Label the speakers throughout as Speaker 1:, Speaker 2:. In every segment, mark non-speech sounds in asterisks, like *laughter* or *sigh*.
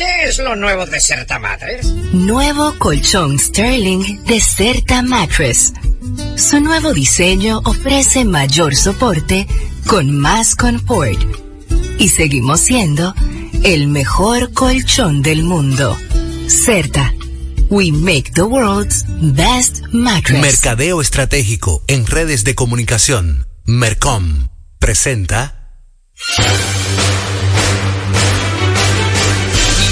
Speaker 1: ¿Qué es lo nuevo de Certa Mattress?
Speaker 2: Nuevo colchón Sterling de Certa Mattress. Su nuevo diseño ofrece mayor soporte con más confort. Y seguimos siendo el mejor colchón del mundo. Certa. We make the world's best mattress.
Speaker 3: Mercadeo estratégico en redes de comunicación. Mercom presenta.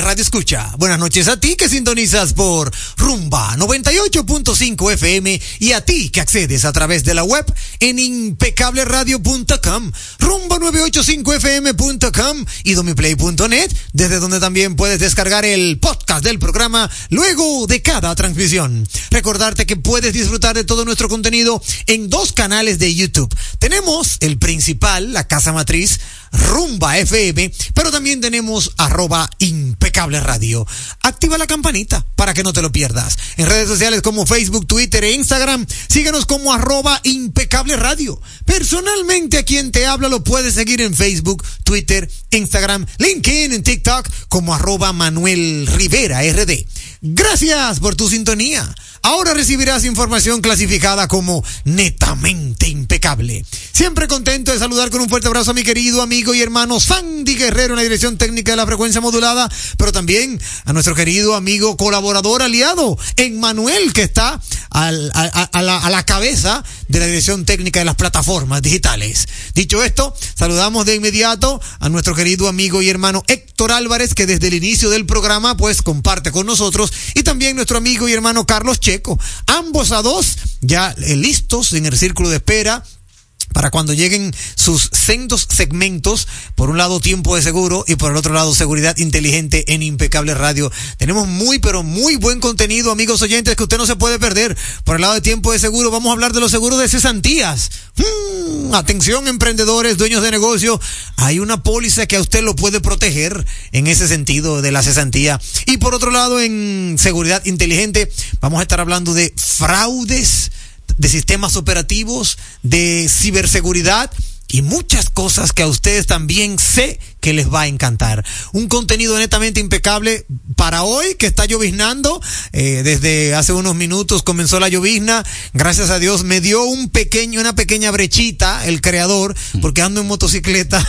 Speaker 4: Radio escucha. Buenas noches a ti que sintonizas por Rumba 98.5 FM y a ti que accedes a través de la web en impecableradio.com, rumba985fm.com y domiplay.net, desde donde también puedes descargar el podcast del programa luego de cada transmisión. Recordarte que puedes disfrutar de todo nuestro contenido en dos canales de YouTube. Tenemos el principal, la casa matriz, Rumba FM, pero también tenemos arroba impecable radio. Activa la campanita para que no te lo pierdas. En redes sociales como Facebook, Twitter e Instagram, síguenos como arroba impecable radio. Personalmente a quien te habla lo puedes seguir en Facebook, Twitter, Instagram, LinkedIn, en TikTok como arroba Manuel Rivera RD. Gracias por tu sintonía. Ahora recibirás información clasificada como netamente impecable. Siempre contento de saludar con un fuerte abrazo a mi querido amigo y hermano Sandy Guerrero en la dirección técnica de la frecuencia modulada, pero también a nuestro querido amigo colaborador aliado, Emmanuel, que está al- a, la, a la cabeza de la dirección técnica de las plataformas digitales. Dicho esto, saludamos de inmediato a nuestro querido amigo y hermano Héctor Álvarez, que desde el inicio del programa pues comparte con nosotros, y también nuestro amigo y hermano Carlos Checo, ambos a dos ya eh, listos en el círculo de espera para cuando lleguen sus sendos segmentos, por un lado tiempo de seguro y por el otro lado seguridad inteligente en Impecable Radio. Tenemos muy pero muy buen contenido, amigos oyentes, que usted no se puede perder. Por el lado de tiempo de seguro, vamos a hablar de los seguros de cesantías. Mm, atención, emprendedores, dueños de negocio, hay una póliza que a usted lo puede proteger en ese sentido de la cesantía. Y por otro lado, en seguridad inteligente, vamos a estar hablando de fraudes de sistemas operativos, de ciberseguridad y muchas cosas que a ustedes también sé que les va a encantar. Un contenido netamente impecable para hoy que está lloviznando. Eh, desde hace unos minutos comenzó la llovizna. Gracias a Dios me dio un pequeño, una pequeña brechita el creador porque ando en motocicleta.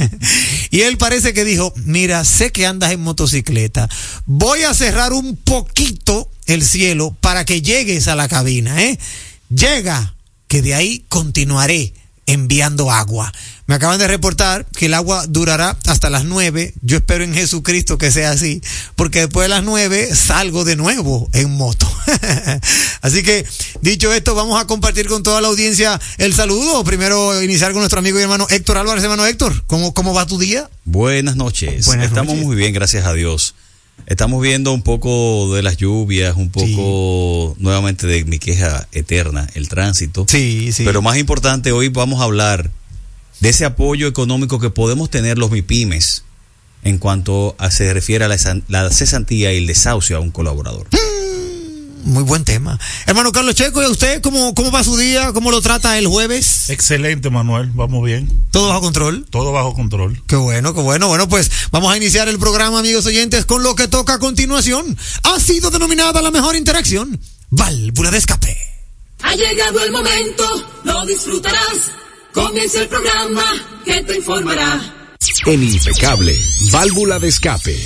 Speaker 4: *laughs* y él parece que dijo, mira, sé que andas en motocicleta. Voy a cerrar un poquito el cielo para que llegues a la cabina, ¿eh? Llega, que de ahí continuaré enviando agua. Me acaban de reportar que el agua durará hasta las nueve. Yo espero en Jesucristo que sea así, porque después de las nueve salgo de nuevo en moto. *laughs* así que, dicho esto, vamos a compartir con toda la audiencia el saludo. Primero iniciar con nuestro amigo y hermano Héctor Álvarez. Hermano Héctor, ¿cómo, cómo va tu día?
Speaker 5: Buenas noches.
Speaker 4: Buenas
Speaker 5: Estamos
Speaker 4: noches.
Speaker 5: muy bien, gracias a Dios. Estamos viendo un poco de las lluvias, un poco nuevamente de mi queja eterna, el tránsito.
Speaker 4: Sí, sí.
Speaker 5: Pero más importante, hoy vamos a hablar de ese apoyo económico que podemos tener los MIPIMES en cuanto a se refiere a la, la cesantía y el desahucio a un colaborador. *laughs*
Speaker 4: Muy buen tema. Hermano Carlos Checo, ¿y a usted cómo, cómo va su día? ¿Cómo lo trata el jueves?
Speaker 6: Excelente, Manuel. Vamos bien.
Speaker 4: ¿Todo bajo control?
Speaker 6: Todo bajo control.
Speaker 4: Qué bueno, qué bueno. Bueno, pues vamos a iniciar el programa, amigos oyentes, con lo que toca a continuación. Ha sido denominada la mejor interacción. Válvula de escape.
Speaker 7: Ha llegado el momento, lo disfrutarás. Comienza el programa que te informará.
Speaker 8: En Impecable, válvula de escape.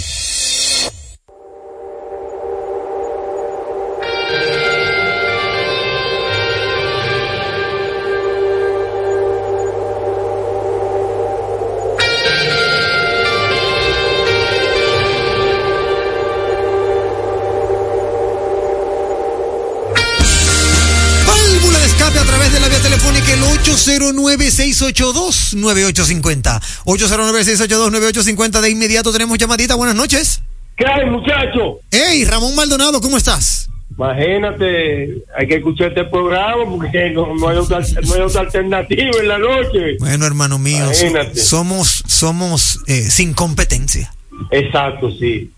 Speaker 4: 809-682-9850. 809-682-9850. De inmediato tenemos llamadita. Buenas noches.
Speaker 9: ¿Qué hay, muchacho?
Speaker 4: Hey, Ramón Maldonado, ¿cómo estás?
Speaker 9: Imagínate, hay que escuchar este programa porque no, no hay, otra, no hay otra alternativa en la noche.
Speaker 4: Bueno, hermano mío,
Speaker 9: Imagínate.
Speaker 4: somos, somos eh, sin competencia.
Speaker 9: Exacto, sí.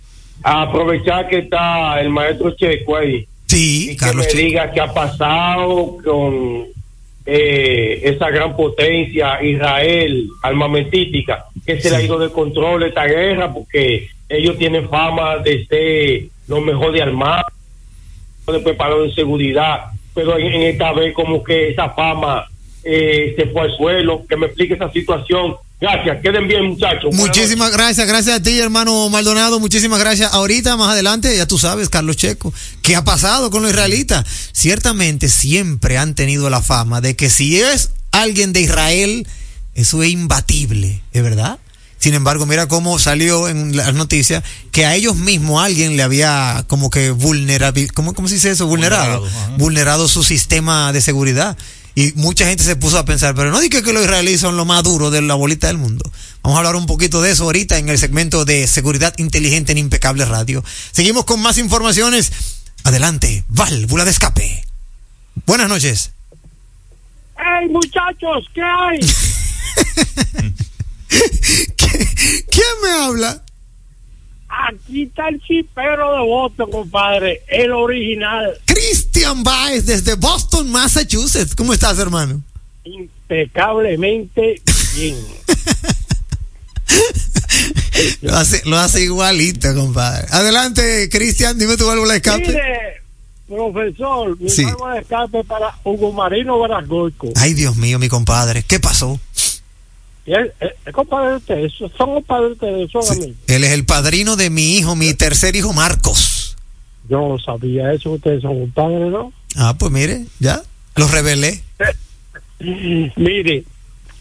Speaker 9: A aprovechar que está el maestro Checo ahí.
Speaker 4: Sí,
Speaker 9: y
Speaker 4: Carlos
Speaker 9: que me
Speaker 4: Checo.
Speaker 9: diga qué ha pasado con eh, esa gran potencia Israel armamentística, que se le ha ido de control esta guerra porque ellos tienen fama de ser lo mejor de armar, de preparado de seguridad, pero en, en esta vez como que esa fama eh, se fue al suelo, que me explique esa situación. Gracias, queden bien muchachos.
Speaker 4: Muchísimas gracias, gracias a ti, hermano Maldonado. Muchísimas gracias. Ahorita, más adelante, ya tú sabes, Carlos Checo, ¿qué ha pasado con los israelitas? Ciertamente siempre han tenido la fama de que si es alguien de Israel, eso es imbatible, ¿es verdad? Sin embargo, mira cómo salió en las noticias que a ellos mismos alguien le había como que vulnerable, ¿cómo, cómo se dice eso? Vulnerado,
Speaker 6: vulnerado
Speaker 4: su sistema de seguridad. Y mucha gente se puso a pensar, pero no dije que los israelíes son lo más duro de la bolita del mundo. Vamos a hablar un poquito de eso ahorita en el segmento de seguridad inteligente en Impecable Radio. Seguimos con más informaciones. Adelante, válvula de escape. Buenas noches.
Speaker 9: ¡Hey muchachos! ¿Qué hay? *laughs*
Speaker 4: ¿Quién me habla?
Speaker 10: Aquí está el chipero de Boston, compadre, el original.
Speaker 4: Cristian Baez desde Boston, Massachusetts. ¿Cómo estás, hermano?
Speaker 10: Impecablemente bien. *laughs*
Speaker 4: Lo hace, lo hace igualito, compadre. Adelante, Cristian, dime tu válvula de escape.
Speaker 10: Mire, profesor, mi
Speaker 4: Sí.
Speaker 10: válvula de escape para Hugo Marino Verasgoico.
Speaker 4: Ay, Dios mío, mi compadre. ¿Qué pasó?
Speaker 10: Y él- él- Es compadre de ustedes, son compadres de ustedes, son amigos.
Speaker 4: Él es el padrino de mi hijo, mi tercer hijo, Marcos.
Speaker 10: Yo no sabía eso, ustedes son compadres, ¿no?
Speaker 4: Ah, pues mire, ya. Lo revelé. *laughs*
Speaker 10: Mire,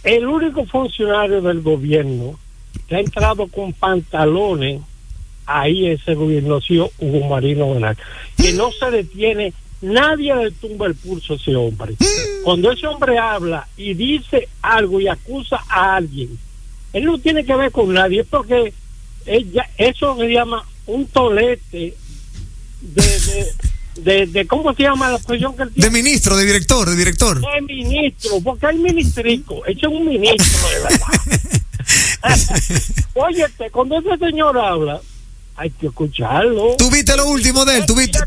Speaker 10: el único funcionario del gobierno que ha entrado con pantalones ahí ese gobierno ha sido Hugo Marino Benal. Que no se detiene, nadie le tumba el pulso a ese hombre. Cuando ese hombre habla y dice algo y acusa a alguien, él no tiene que ver con nadie, es porque ella, eso se llama un tolete de, de, de, de- ¿cómo se llama la posición que él tiene?
Speaker 4: De ministro, de director, de director.
Speaker 10: de ministro, porque hay ministrico, ese es un ministro de verdad. *laughs* Óyete, cuando ese señor habla, hay que escucharlo.
Speaker 4: ¿Tú viste lo último de él? ¿Tú viste,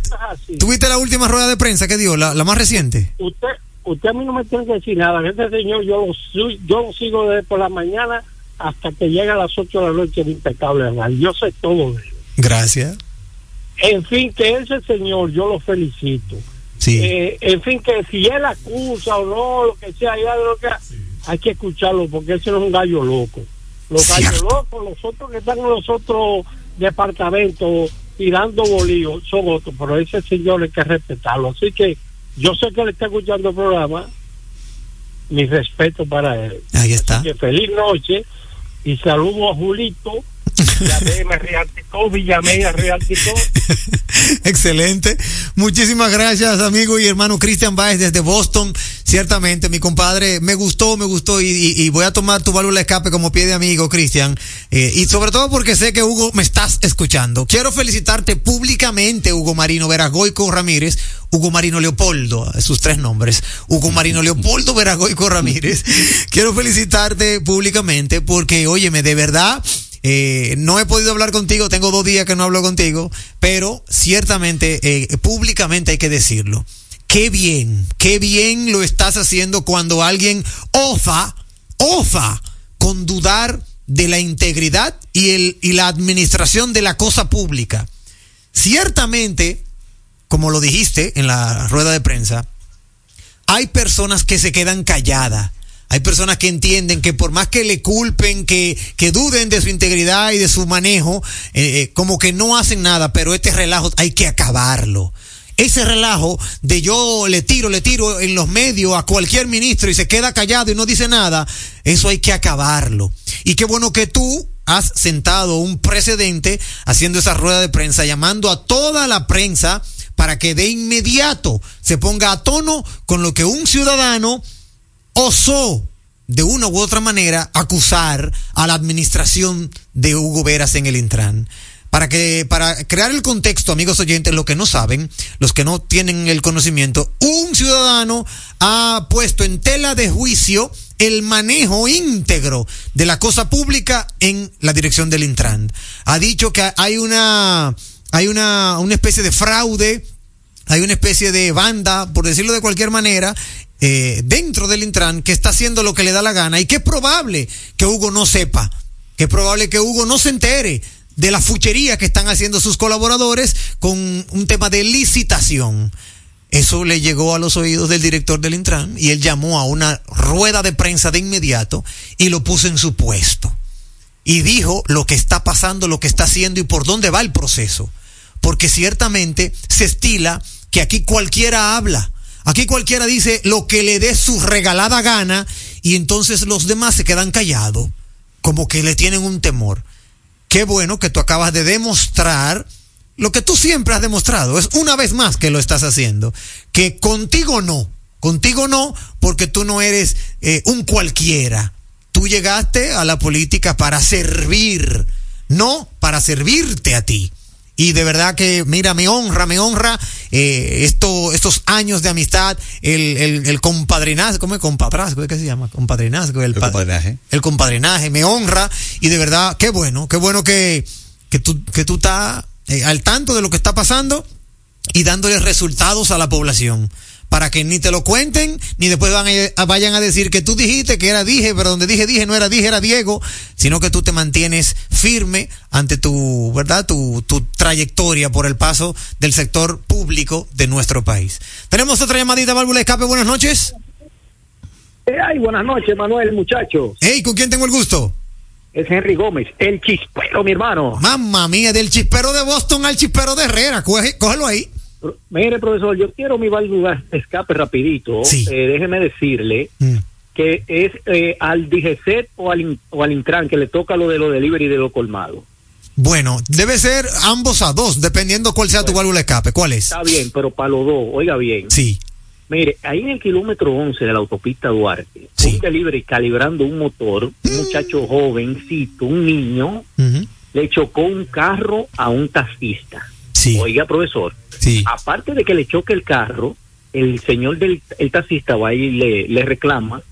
Speaker 4: tú viste la última rueda de prensa que dio, la, la más reciente?
Speaker 10: Usted, usted a mí no me tiene que decir nada. Ese señor yo lo, yo lo sigo desde por la mañana hasta que llega a las 8 de la noche de impecable ¿verdad? Yo sé todo de él.
Speaker 4: Gracias.
Speaker 10: En fin, que ese señor yo lo felicito.
Speaker 4: Sí.
Speaker 10: Eh, en fin, que si él acusa o no, lo que sea, ya lo que hay que escucharlo porque ese no es un gallo loco. Los gallos locos, los otros que están en los otros departamentos tirando bolíos son otros, pero ese señor hay que respetarlo. Así que yo sé que le está escuchando el programa, mi respeto para él.
Speaker 4: Ahí está.
Speaker 10: Así que feliz noche y saludo a Julito. Realticó, realticó. *laughs*
Speaker 4: Excelente. Muchísimas gracias, amigo y hermano Cristian Baez desde Boston. Ciertamente, mi compadre, me gustó, me gustó y, y- y voy a tomar tu válvula de escape como pie de amigo, Cristian. Eh, y sobre todo porque sé que Hugo me estás escuchando. Quiero felicitarte públicamente, Hugo Marino Veragoico Ramírez, Hugo Marino Leopoldo, sus tres nombres. Hugo Marino *laughs* Leopoldo Veragoico Ramírez. Quiero felicitarte públicamente porque, óyeme, de verdad, eh, no he podido hablar contigo, tengo dos días que no hablo contigo, pero ciertamente, eh, públicamente hay que decirlo. Qué bien, qué bien lo estás haciendo cuando alguien osa, osa con dudar de la integridad y, el, y la administración de la cosa pública. Ciertamente, como lo dijiste en la rueda de prensa, hay personas que se quedan calladas. Hay personas que entienden que por más que le culpen, que, que duden de su integridad y de su manejo, eh, eh, como que no hacen nada, pero este relajo hay que acabarlo. Ese relajo de yo le tiro, le tiro en los medios a cualquier ministro y se queda callado y no dice nada, eso hay que acabarlo. Y qué bueno que tú has sentado un precedente haciendo esa rueda de prensa, llamando a toda la prensa para que de inmediato se ponga a tono con lo que un ciudadano osó de una u otra manera acusar a la administración de Hugo Veras en el Intran. Para que, para crear el contexto, amigos oyentes, lo que no saben, los que no tienen el conocimiento, un ciudadano ha puesto en tela de juicio el manejo íntegro de la cosa pública en la dirección del Intran. Ha dicho que hay una, hay una, una especie de fraude, hay una especie de banda, por decirlo de cualquier manera, eh, dentro del Intran que está haciendo lo que le da la gana y que es probable que Hugo no sepa, que es probable que Hugo no se entere de la fuchería que están haciendo sus colaboradores con un tema de licitación. Eso le llegó a los oídos del director del Intran y él llamó a una rueda de prensa de inmediato y lo puso en su puesto. Y dijo lo que está pasando, lo que está haciendo y por dónde va el proceso. Porque ciertamente se estila que aquí cualquiera habla. Aquí cualquiera dice lo que le dé su regalada gana y entonces los demás se quedan callados, como que le tienen un temor. Qué bueno que tú acabas de demostrar lo que tú siempre has demostrado. Es una vez más que lo estás haciendo. Que contigo no. Contigo no, porque tú no eres eh, un cualquiera. Tú llegaste a la política para servir, no para servirte a ti. Y de verdad que, mira, me honra, me honra eh, esto, estos años de amistad, el, el, el compadrinazgo, ¿cómo es compadrazgo? ¿Qué se llama? Compadrinazgo. El,
Speaker 5: El compadrinaje.
Speaker 4: El compadrinaje, me honra. Y de verdad, qué bueno, qué bueno que, que tú, que tú estás eh, al tanto de lo que está pasando y dándole resultados a la población. Para que ni te lo cuenten, ni después van a- vayan a decir que tú dijiste que era dije, pero donde dije dije no era dije, era Diego, sino que tú te mantienes firme ante tu, ¿verdad? Tu, tu trayectoria por el paso del sector público de nuestro país. Tenemos otra llamadita, válvula de escape, buenas noches.
Speaker 11: Eh, ay, buenas noches, Manuel, muchachos.
Speaker 4: Hey, ¿con quién tengo el gusto?
Speaker 11: Es Henry Gómez, el chispero, mi hermano.
Speaker 4: Mamma mía, del chispero de Boston al chispero de Herrera, Coge- cógelo ahí.
Speaker 11: Mire, profesor, yo quiero mi válvula de escape rapidito.
Speaker 4: Sí.
Speaker 11: Eh, déjeme decirle
Speaker 4: Mm.
Speaker 11: que es eh, al DGCET o al, o al Intran que le toca lo de lo delivery de lo colmado.
Speaker 4: Bueno, debe ser ambos a dos, dependiendo cuál sea tu válvula escape. ¿Cuál es?
Speaker 11: Está bien, pero para los dos, oiga bien.
Speaker 4: Sí.
Speaker 11: Mire, ahí en el kilómetro 11 de la autopista Duarte, un delivery calibrando un motor, un muchacho jovencito, un niño, le chocó un carro a un taxista. Oiga, profesor, aparte de que le choque el carro, el señor del el taxista va y le, le reclama,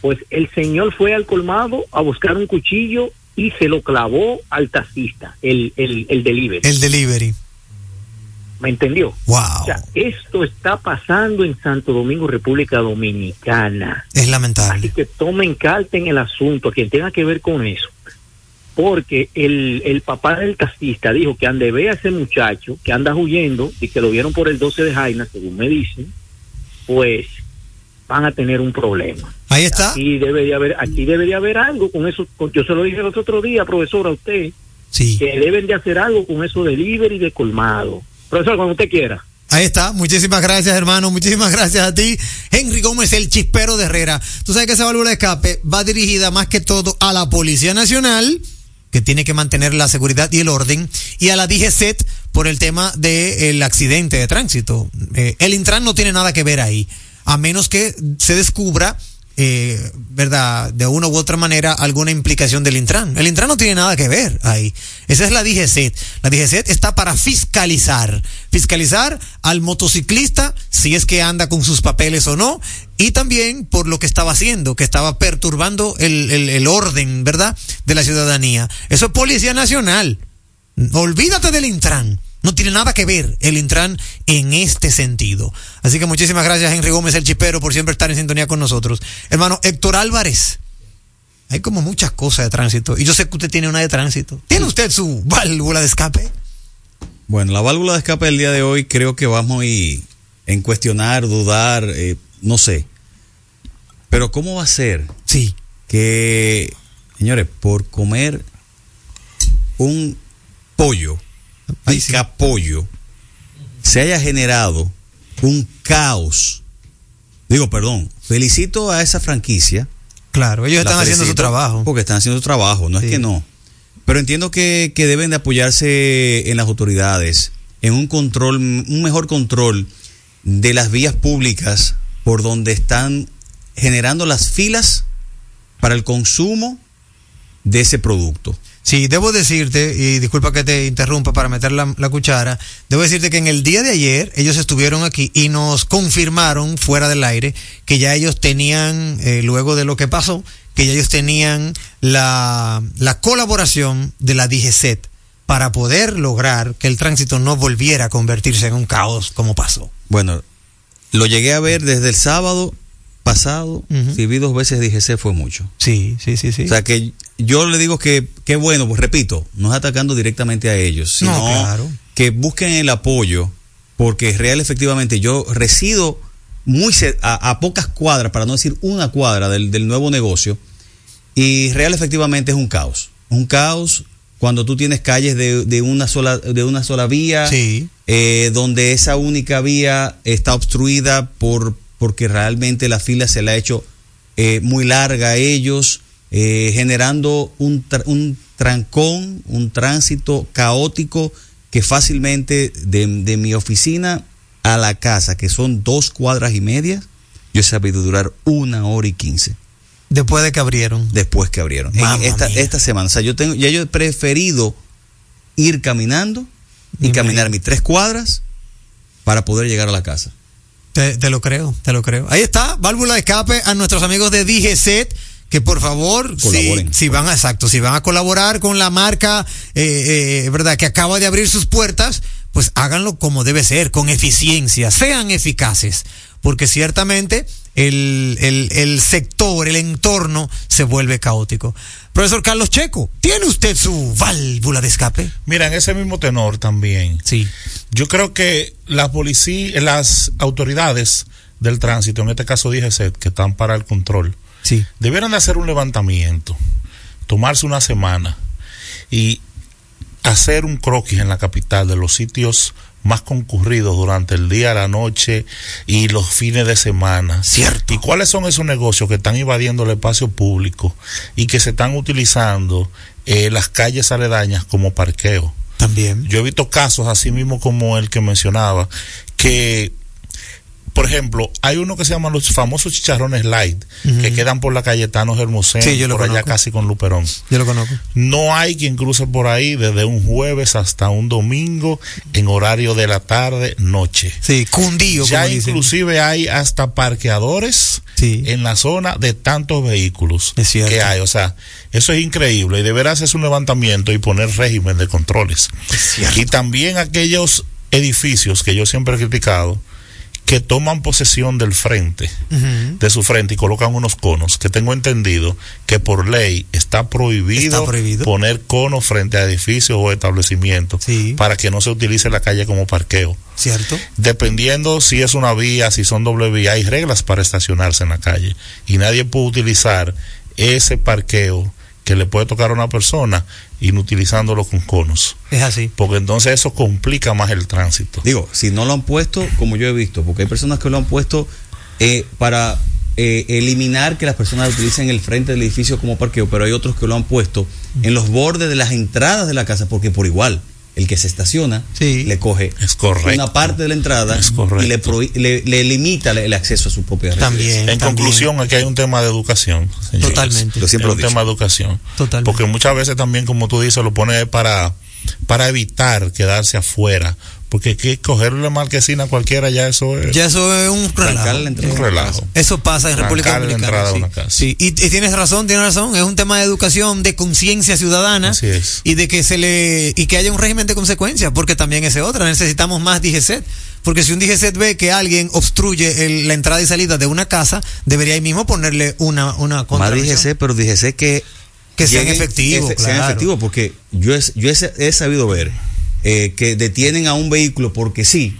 Speaker 11: pues el señor fue al colmado a buscar un cuchillo y se lo clavó al taxista, el, el, el delivery.
Speaker 4: El delivery.
Speaker 11: ¿Me entendió?
Speaker 4: Wow.
Speaker 11: O sea, esto está pasando en Santo Domingo, República Dominicana.
Speaker 4: Es lamentable.
Speaker 11: Así que tomen carta en el asunto, quien tenga que ver con eso. Porque el, el papá del taxista dijo que ande ve a ese muchacho que anda huyendo y que lo vieron por el 12 de Jaina, según me dicen, pues van a tener un problema.
Speaker 4: Ahí está.
Speaker 11: Aquí debe de haber, aquí debe de haber algo con eso. con- yo se lo dije el otro día, profesor, a usted,
Speaker 4: Sí.
Speaker 11: que deben de hacer algo con eso delivery de colmado. Profesor, cuando usted quiera.
Speaker 4: Ahí está. Muchísimas gracias, hermano. Muchísimas gracias a ti. Henry Gómez, el chispero de Herrera. Tú sabes que esa válvula de escape va dirigida más que todo a la Policía Nacional, que tiene que mantener la seguridad y el orden, y a la DGCET por el tema del accidente de tránsito. Eh, el Intran no tiene nada que ver ahí, a menos que se descubra eh, ¿verdad? De una u otra manera alguna implicación del Intran. El Intran no tiene nada que ver ahí. Esa es la DGCET. La DGCET está para fiscalizar. Fiscalizar al motociclista si es que anda con sus papeles o no. Y también por lo que estaba haciendo, que estaba perturbando el, el, el orden, ¿verdad? De la ciudadanía. Eso es Policía Nacional. Olvídate del Intran. No tiene nada que ver el Intran en este sentido. Así que muchísimas gracias, Henry Gómez, el chipero, por siempre estar en sintonía con nosotros. Hermano, Héctor Álvarez. Hay como muchas cosas de tránsito. Y yo sé que usted tiene una de tránsito. ¿Tiene usted su válvula de escape?
Speaker 5: Bueno, la válvula de escape del día de hoy creo que vamos y en cuestionar, dudar, eh, no sé. Pero ¿cómo va a ser?
Speaker 4: Sí.
Speaker 5: Que, señores, por comer un pollo, pica pollo, se haya generado un caos. Digo, perdón, felicito a esa franquicia.
Speaker 4: Claro, ellos están haciendo su trabajo.
Speaker 5: Porque están haciendo su trabajo, no es que no. Pero entiendo que, que deben de apoyarse en las autoridades, en un control, un mejor control de las vías públicas por donde están generando las filas para el consumo de ese producto.
Speaker 4: Sí, debo decirte, y disculpa que te interrumpa para meter la, la cuchara, debo decirte que en el día de ayer ellos estuvieron aquí y nos confirmaron fuera del aire que ya ellos tenían, eh, luego de lo que pasó, que ya ellos tenían la, la colaboración de la DGCET para poder lograr que el tránsito no volviera a convertirse en un caos como pasó.
Speaker 5: Bueno, lo llegué a ver desde el sábado pasado, si vi dos veces se fue mucho.
Speaker 4: Sí, sí, sí, sí.
Speaker 5: O sea que yo le digo que, que bueno, pues repito, no es atacando directamente a ellos, sino
Speaker 4: No, claro.
Speaker 5: que busquen el apoyo, porque real efectivamente yo resido muy a pocas cuadras, para no decir una cuadra del, del nuevo negocio, y real efectivamente es un caos. Un caos cuando tú tienes calles de, de una sola de una sola vía, eh, donde esa única vía está obstruida por porque realmente la fila se la ha hecho eh, muy larga a ellos, eh, generando un, tra- un trancón, un tránsito caótico que fácilmente de, de mi oficina a la casa, que son dos cuadras y media, yo he sabido durar una hora y quince.
Speaker 4: Después de que abrieron.
Speaker 5: Después que abrieron. En esta, esta semana. O sea, yo tengo, ya yo he preferido ir caminando y caminar mis tres cuadras para poder llegar a la casa.
Speaker 4: Te, te lo creo, te lo creo. Ahí está, válvula de escape a nuestros amigos de DGZ que por favor, si, si van a, exacto, si van a colaborar con la marca, eh, eh, verdad, que acaba de abrir sus puertas, pues háganlo como debe ser, con eficiencia, sean eficaces, porque ciertamente el, el, el sector, el entorno se vuelve caótico. Profesor Carlos Checo, ¿tiene usted su válvula de escape?
Speaker 12: Mira, en ese mismo tenor también.
Speaker 4: Sí.
Speaker 12: Yo creo que la policía, las autoridades del tránsito, en este caso DGC, que están para el control,
Speaker 4: Sí.
Speaker 12: debieran de hacer un levantamiento, tomarse una semana y hacer un croquis en la capital de los sitios más concurridos durante el día, la noche y los fines de semana.
Speaker 4: Cierto.
Speaker 12: ¿Y cuáles son esos negocios que están invadiendo el espacio público y que se están utilizando eh, las calles aledañas como parqueo?
Speaker 4: También.
Speaker 12: Yo he visto casos así mismo como el que mencionaba, que por ejemplo, hay uno que se llama los famosos chicharrones light, que quedan por la Cayetano Hermosén,
Speaker 4: Sí,
Speaker 12: por allá casi con Luperón.
Speaker 4: Yo lo conozco.
Speaker 12: No hay quien cruce por ahí desde un jueves hasta un domingo en horario de la tarde, noche.
Speaker 4: Sí, cundío,
Speaker 12: Ya
Speaker 4: como dicen.
Speaker 12: inclusive hay hasta parqueadores en la zona de tantos vehículos que hay. O sea, eso es increíble y deberá hacerse un levantamiento y poner régimen de controles. Y también aquellos edificios que yo siempre he criticado que toman posesión del frente, de su frente y colocan unos conos, que tengo entendido que por ley está prohibido,
Speaker 4: Está prohibido.
Speaker 12: poner conos frente a edificios o establecimientos para que no se utilice la calle como parqueo.
Speaker 4: ¿Cierto?
Speaker 12: Dependiendo si es una vía, si son doble vía, hay reglas para estacionarse en la calle y nadie puede utilizar ese parqueo que le puede tocar a una persona inutilizándolo con conos.
Speaker 4: Es así.
Speaker 12: Porque entonces eso complica más el tránsito.
Speaker 5: Digo, si no lo han puesto, como yo he visto, porque hay personas que lo han puesto eh, para eh, eliminar que las personas utilicen el frente del edificio como parqueo, pero hay otros que lo han puesto en los bordes de las entradas de la casa, porque por igual, el que se estaciona le coge una parte de la entrada y le, le, le limita el acceso a su propia residencia.
Speaker 12: En conclusión, aquí hay un tema de educación. señores.
Speaker 5: Totalmente. Yo siempre
Speaker 12: Es
Speaker 5: lo
Speaker 12: un
Speaker 5: he
Speaker 12: tema de educación.
Speaker 4: Totalmente.
Speaker 12: Porque muchas veces también, como tú dices, lo pone para, para evitar quedarse afuera. Porque que cogerle marquesina a cualquiera, ya eso es.
Speaker 4: Ya eso es un relajo.
Speaker 12: un relajo.
Speaker 4: Eso pasa en República
Speaker 12: Trancarle la
Speaker 4: Dominicana. sí.
Speaker 12: una casa.
Speaker 4: Sí, y, y tienes razón, tienes razón. Es un tema de educación, de conciencia ciudadana
Speaker 12: Así es.
Speaker 4: y de que se le y que haya un régimen de consecuencias, porque también esa es otra. Necesitamos más DGCET, porque si un DGCET ve que alguien obstruye el- la entrada y salida de una casa, debería ahí mismo ponerle una una
Speaker 5: Más
Speaker 4: contravención.
Speaker 5: DGC, pero DGC que
Speaker 4: Que sean efectivos,
Speaker 5: que se- Sean
Speaker 4: claro.
Speaker 5: efectivos, porque yo, he, yo he, he sabido ver eh, que detienen a un vehículo porque sí,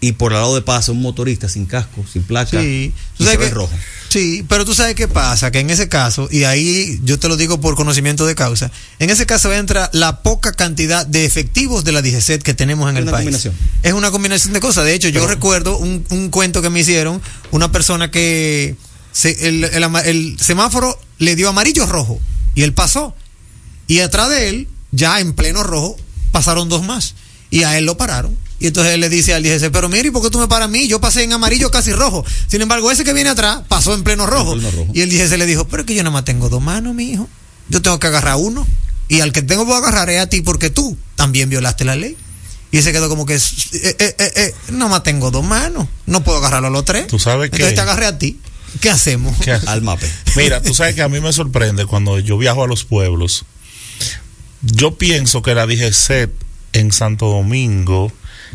Speaker 5: y por el lado de paso un motorista sin casco, sin placa,
Speaker 4: Sí.
Speaker 5: y se ve rojo.
Speaker 4: Sí, pero tú sabes qué pasa, que en ese caso, y ahí yo te lo digo por conocimiento de causa, en ese caso entra la poca cantidad de efectivos de la DGCET que tenemos en
Speaker 5: Es
Speaker 4: el
Speaker 5: una
Speaker 4: país.
Speaker 5: combinación.
Speaker 4: Es una combinación de cosas. De hecho, yo recuerdo un, un cuento que me hicieron, una persona que se- el, el el semáforo le dio amarillo rojo y él pasó. Y atrás de él, ya en pleno rojo, pasaron dos más. Y a él lo pararon. Y entonces él le dice al DGC, pero mire, ¿y por qué tú me paras a mí? Yo pasé en amarillo casi rojo. Sin embargo, ese que viene atrás pasó en pleno rojo. Y el DGC le dijo, pero es que yo nada más tengo dos manos, mi hijo. Yo tengo que agarrar uno. Y al que tengo que agarrar es a ti porque tú también violaste la ley. Y ese quedó como que, eh, eh, eh, eh, nada más tengo dos manos. No puedo agarrarlo a los tres.
Speaker 12: Tú sabes que-
Speaker 4: Entonces te agarré a ti. ¿Qué hacemos?
Speaker 12: ¿Qué?
Speaker 5: Al mape.
Speaker 12: Mira, tú sabes que a mí me sorprende cuando yo viajo a los pueblos. Yo pienso que la DGCET en Santo Domingo,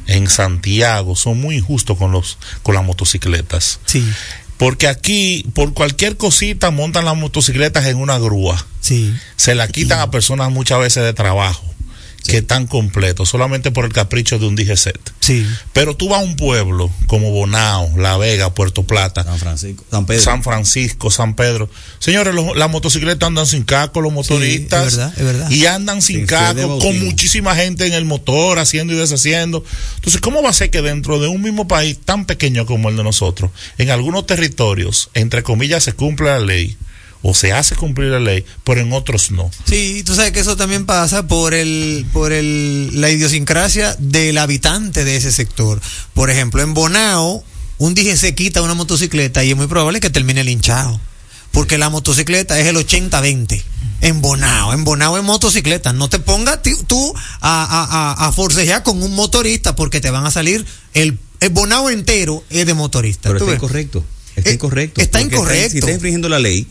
Speaker 12: en Santiago, son muy injustos con los con las motocicletas.
Speaker 4: Sí.
Speaker 12: Porque aquí, por cualquier cosita, montan las motocicletas en una grúa.
Speaker 4: Sí.
Speaker 12: Se la quitan a personas muchas veces de trabajo, que están completos, solamente por el capricho de un DGCET.
Speaker 4: Sí.
Speaker 12: Pero tú vas a un pueblo como Bonao, La Vega, Puerto Plata,
Speaker 5: San Francisco, San Pedro.
Speaker 12: San Francisco, San Pedro. Señores, los- las motocicletas andan sin casco, los motoristas.
Speaker 4: es verdad, es verdad.
Speaker 12: Y andan sin
Speaker 5: Sin
Speaker 12: casco, con muchísima gente en el motor, haciendo y deshaciendo. Entonces, ¿cómo va a ser que dentro de un mismo país tan pequeño como el de nosotros, en algunos territorios, entre comillas, se cumple la ley? O se hace cumplir la ley, pero en otros no.
Speaker 4: Sí, tú sabes que eso también pasa por el, por el, la idiosincrasia del habitante de ese sector. Por ejemplo, en Bonao, un dije se quita una motocicleta y es muy probable que termine linchado. porque la motocicleta es el 80-20. En Bonao, en Bonao en motocicleta. No te pongas tú a, a, a, forcejear con un motorista porque te van a salir el, el Bonao entero es de motorista.
Speaker 5: Pero está incorrecto. Está incorrecto.
Speaker 4: Está incorrecto.
Speaker 5: si está infringiendo la ley,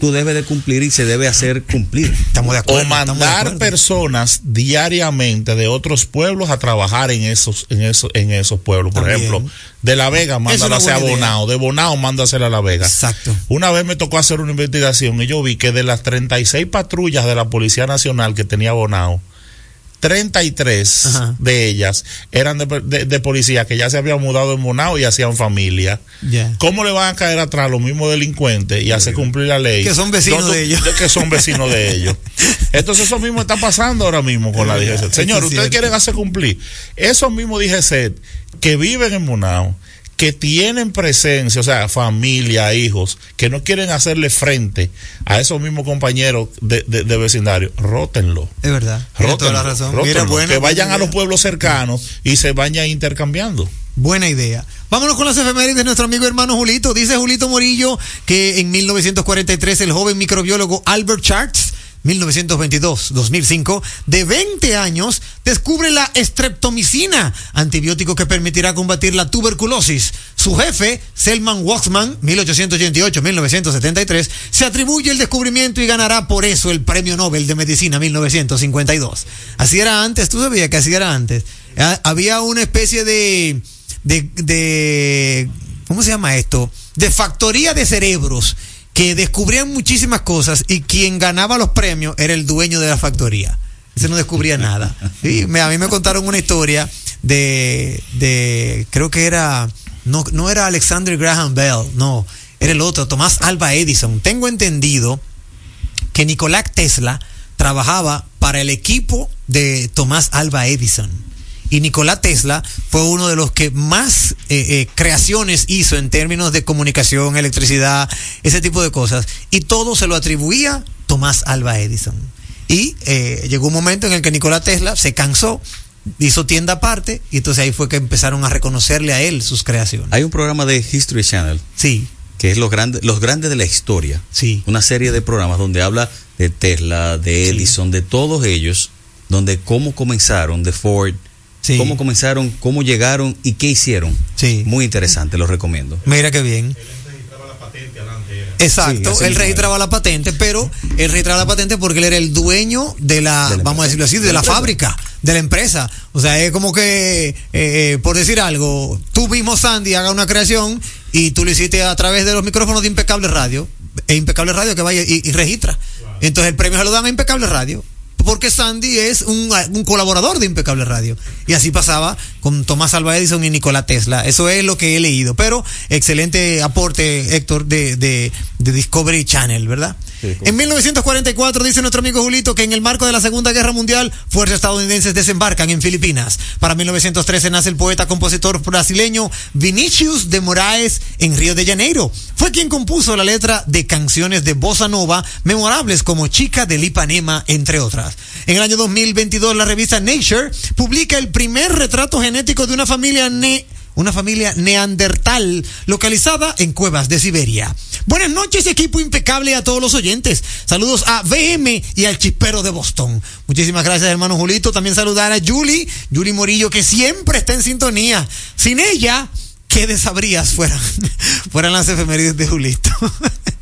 Speaker 5: tú debes de cumplir y se debe hacer cumplir.
Speaker 4: Estamos de acuerdo.
Speaker 6: O mandar personas diariamente de otros pueblos a trabajar en esos, en esos, en esos pueblos. Por
Speaker 4: También.
Speaker 6: ejemplo, de La Vega, mándala hacia. Bonao. De Bonao, mándasela a La Vega.
Speaker 4: Exacto.
Speaker 6: Una vez me tocó hacer una investigación y yo vi que de las 36 patrullas de la Policía Nacional que tenía Bonao, 33
Speaker 4: Ajá.
Speaker 6: de ellas eran de, de, de policías que ya se habían mudado en Bonao y hacían familia. ¿Cómo le van a caer atrás los mismos delincuentes y hacer cumplir la ley?
Speaker 4: Que son vecinos de ellos.
Speaker 6: Que son vecinos de ellos. *laughs* Entonces eso mismo está pasando ahora mismo con la DGC. Señor,
Speaker 4: es
Speaker 6: ustedes quieren hacer cumplir. Esos mismos DGC que viven en Bonao, que tienen presencia, o sea, familia, hijos, que no quieren hacerle frente a esos mismos compañeros de, de- de vecindario, rótenlo.
Speaker 4: Es verdad. Tiene toda la
Speaker 6: Rótenlo,
Speaker 4: razón.
Speaker 6: rótenlo,
Speaker 4: Mira, buena,
Speaker 6: que vayan
Speaker 4: buena
Speaker 6: a los pueblos cercanos y se vayan intercambiando.
Speaker 4: Buena idea. Vámonos con las efemérides de nuestro amigo hermano Julito. Dice Julito Morillo que en 1943 el joven microbiólogo Albert Charts 1922-2005, de 20 años, descubre la streptomicina, antibiótico que permitirá combatir la tuberculosis. Su jefe, Selman Waxman, 1888-1973, se atribuye el descubrimiento y ganará por eso el Premio Nobel de Medicina 1952. Así era antes, tú sabías que así era antes. Ah, Había una especie de, de, de, ¿cómo se llama esto? De factoría de cerebros que descubrían muchísimas cosas y quien ganaba los premios era el dueño de la factoría. Ese no descubría nada. Sí, me- a mí me contaron una historia de, de creo que era, no, no era Alexander Graham Bell, no, era el otro, Tomás Alba Edison. Tengo entendido que Nicolás Tesla trabajaba para el equipo de Tomás Alba Edison. Y Nicolás Tesla fue uno de los que más eh, eh, creaciones hizo en términos de comunicación, electricidad, ese tipo de cosas. Y todo se lo atribuía Tomás Alba Edison. Y eh, llegó un momento en el que Nicolás Tesla se cansó, hizo tienda aparte, y entonces ahí fue que empezaron a reconocerle a él sus creaciones.
Speaker 5: Hay un programa de History Channel.
Speaker 4: Sí.
Speaker 5: Que es los grandes, los grandes de la historia.
Speaker 4: Sí.
Speaker 5: Una serie de programas donde habla de Tesla, de Edison, de todos ellos, donde cómo comenzaron, de Ford,
Speaker 4: Sí.
Speaker 5: cómo comenzaron, cómo llegaron y qué hicieron.
Speaker 4: Sí.
Speaker 5: Muy interesante, los recomiendo.
Speaker 4: Mira qué bien. Exacto,
Speaker 5: Sí,
Speaker 4: él registraba la patente, pero él registraba la patente porque él era el dueño de la,
Speaker 5: De la
Speaker 4: vamos a decirlo así, de,
Speaker 5: De la
Speaker 4: fábrica, de la empresa. O sea, es como que, eh, eh, por decir algo, tú mismo, Sandy, haga una creación y tú lo hiciste a través de los micrófonos de Impecable Radio, e Impecable Radio que vaya y, y registra. Entonces el premio se lo dan a Impecable Radio. Porque Sandy es un, colaborador de Impecable Radio. Y así pasaba con Tomás Alva Edison y Nikola Tesla. Eso es lo que he leído. Pero excelente aporte, Héctor, de, de Discovery Channel, ¿verdad? En 1944 dice nuestro amigo Julito que en el marco de la Segunda Guerra Mundial, fuerzas estadounidenses desembarcan en Filipinas. Para 1913 nace el poeta compositor brasileño Vinicius de Moraes en Río de Janeiro. Fue quien compuso la letra de canciones de bossa nova memorables como Chica del Ipanema, entre otras. En el año 2022 la revista Nature publica el primer retrato genético de una familia ne una familia neandertal localizada en cuevas de Siberia. Buenas noches, equipo impecable a todos los oyentes. Saludos a VM y al chispero de Boston. Muchísimas gracias, hermano Julito. También saludar a Julie, Julie Morillo, que siempre está en sintonía. Sin ella, ¿qué desabrías fueran, *laughs* fueran las efemérides de Julito? *laughs*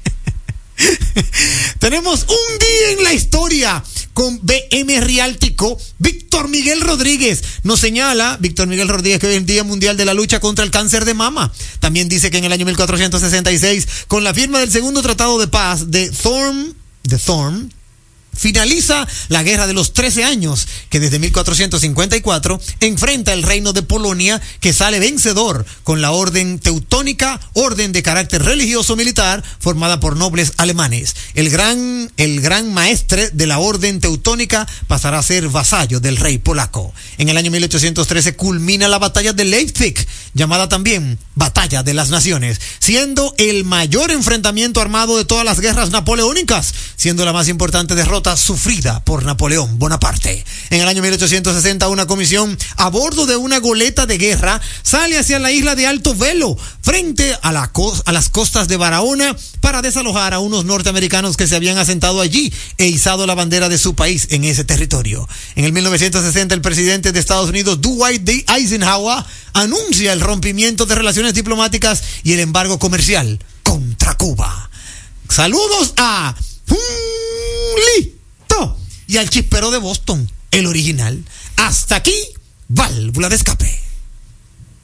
Speaker 4: *laughs* Tenemos un día en la historia con BM Riáltico. Víctor Miguel Rodríguez nos señala, Víctor Miguel Rodríguez, que hoy es el Día Mundial de la Lucha contra el Cáncer de Mama. También dice que en el año 1466, con la firma del segundo tratado de paz de Thorn, de Thorn, finaliza la guerra de los 13 años que desde 1454 enfrenta el reino de Polonia que sale vencedor con la orden teutónica, orden de carácter religioso militar formada por nobles alemanes. El gran, el gran maestre de la orden teutónica pasará a ser vasallo del rey polaco. En el año 1813 culmina la batalla de Leipzig, llamada también Batalla de las Naciones, siendo el mayor enfrentamiento armado de todas las guerras napoleónicas, siendo la más importante derrota sufrida por Napoleón Bonaparte. En el año 1860, una comisión a bordo de una goleta de guerra sale hacia la isla de Alto Velo, frente a, la a las costas de Barahona, para desalojar a unos norteamericanos que se habían asentado allí e izado la bandera de su país en ese territorio. En el 1960, el presidente de Estados Unidos, Dwight D. Eisenhower, anuncia el rompimiento de relaciones diplomáticas y el embargo comercial contra Cuba. Saludos a Lito y al chispero de Boston, el original. Hasta aquí, válvula de escape.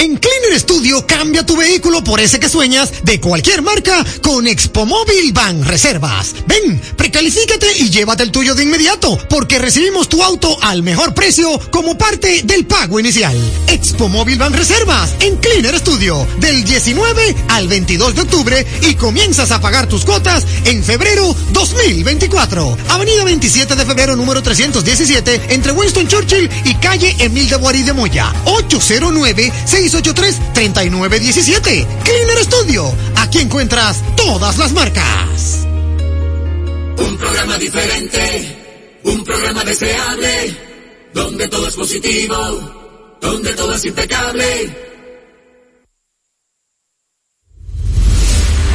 Speaker 4: En Cleaner Studio cambia tu vehículo por ese que sueñas de cualquier marca con Expo Móvil Van Reservas. Ven, precalifícate y llévate el tuyo de inmediato porque recibimos tu auto al mejor precio como parte del pago inicial. Expo Móvil Van Reservas en Cleaner Studio del 19 al 22 de octubre y comienzas a pagar tus cuotas en febrero 2024. Avenida 27 de febrero número 317 entre Winston Churchill y calle Emil de Boarí de Moya. 809 683-3917. Cleaner Studio. Aquí encuentras todas las marcas.
Speaker 13: Un programa diferente, un programa deseable, donde todo es positivo, donde todo es impecable.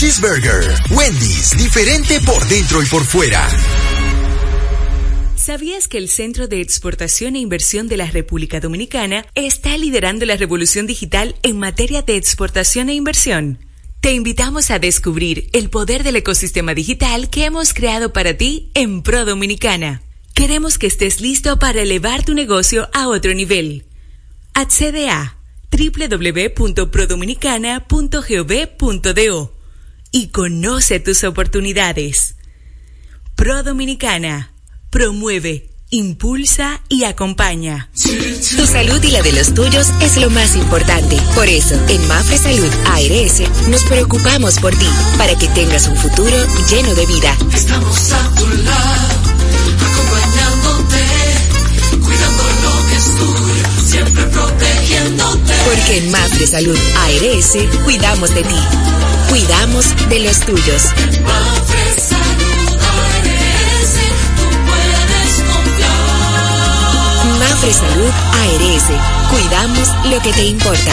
Speaker 14: Cheeseburger. Wendy's, diferente por dentro y por fuera.
Speaker 15: ¿Sabías que el Centro de Exportación e Inversión de la República Dominicana está liderando la revolución digital en materia de exportación e inversión? Te invitamos a descubrir el poder del ecosistema digital que hemos creado para ti en Pro Dominicana. Queremos que estés listo para elevar tu negocio a otro nivel. Accede a www.prodominicana.gov.do y conoce tus oportunidades. Pro Dominicana promueve, impulsa y acompaña.
Speaker 2: Tu salud y la de los tuyos es lo más importante. Por eso, en Mafre Salud ARS nos preocupamos por ti, para que tengas un futuro lleno de vida.
Speaker 7: Estamos a tu lado, acompañándote, cuidando lo que es tuyo, siempre protegiéndote.
Speaker 2: Porque en Mafre Salud ARS cuidamos de ti, cuidamos de los tuyos.
Speaker 7: Mafre Salud ARS,
Speaker 2: cuidamos lo que te importa.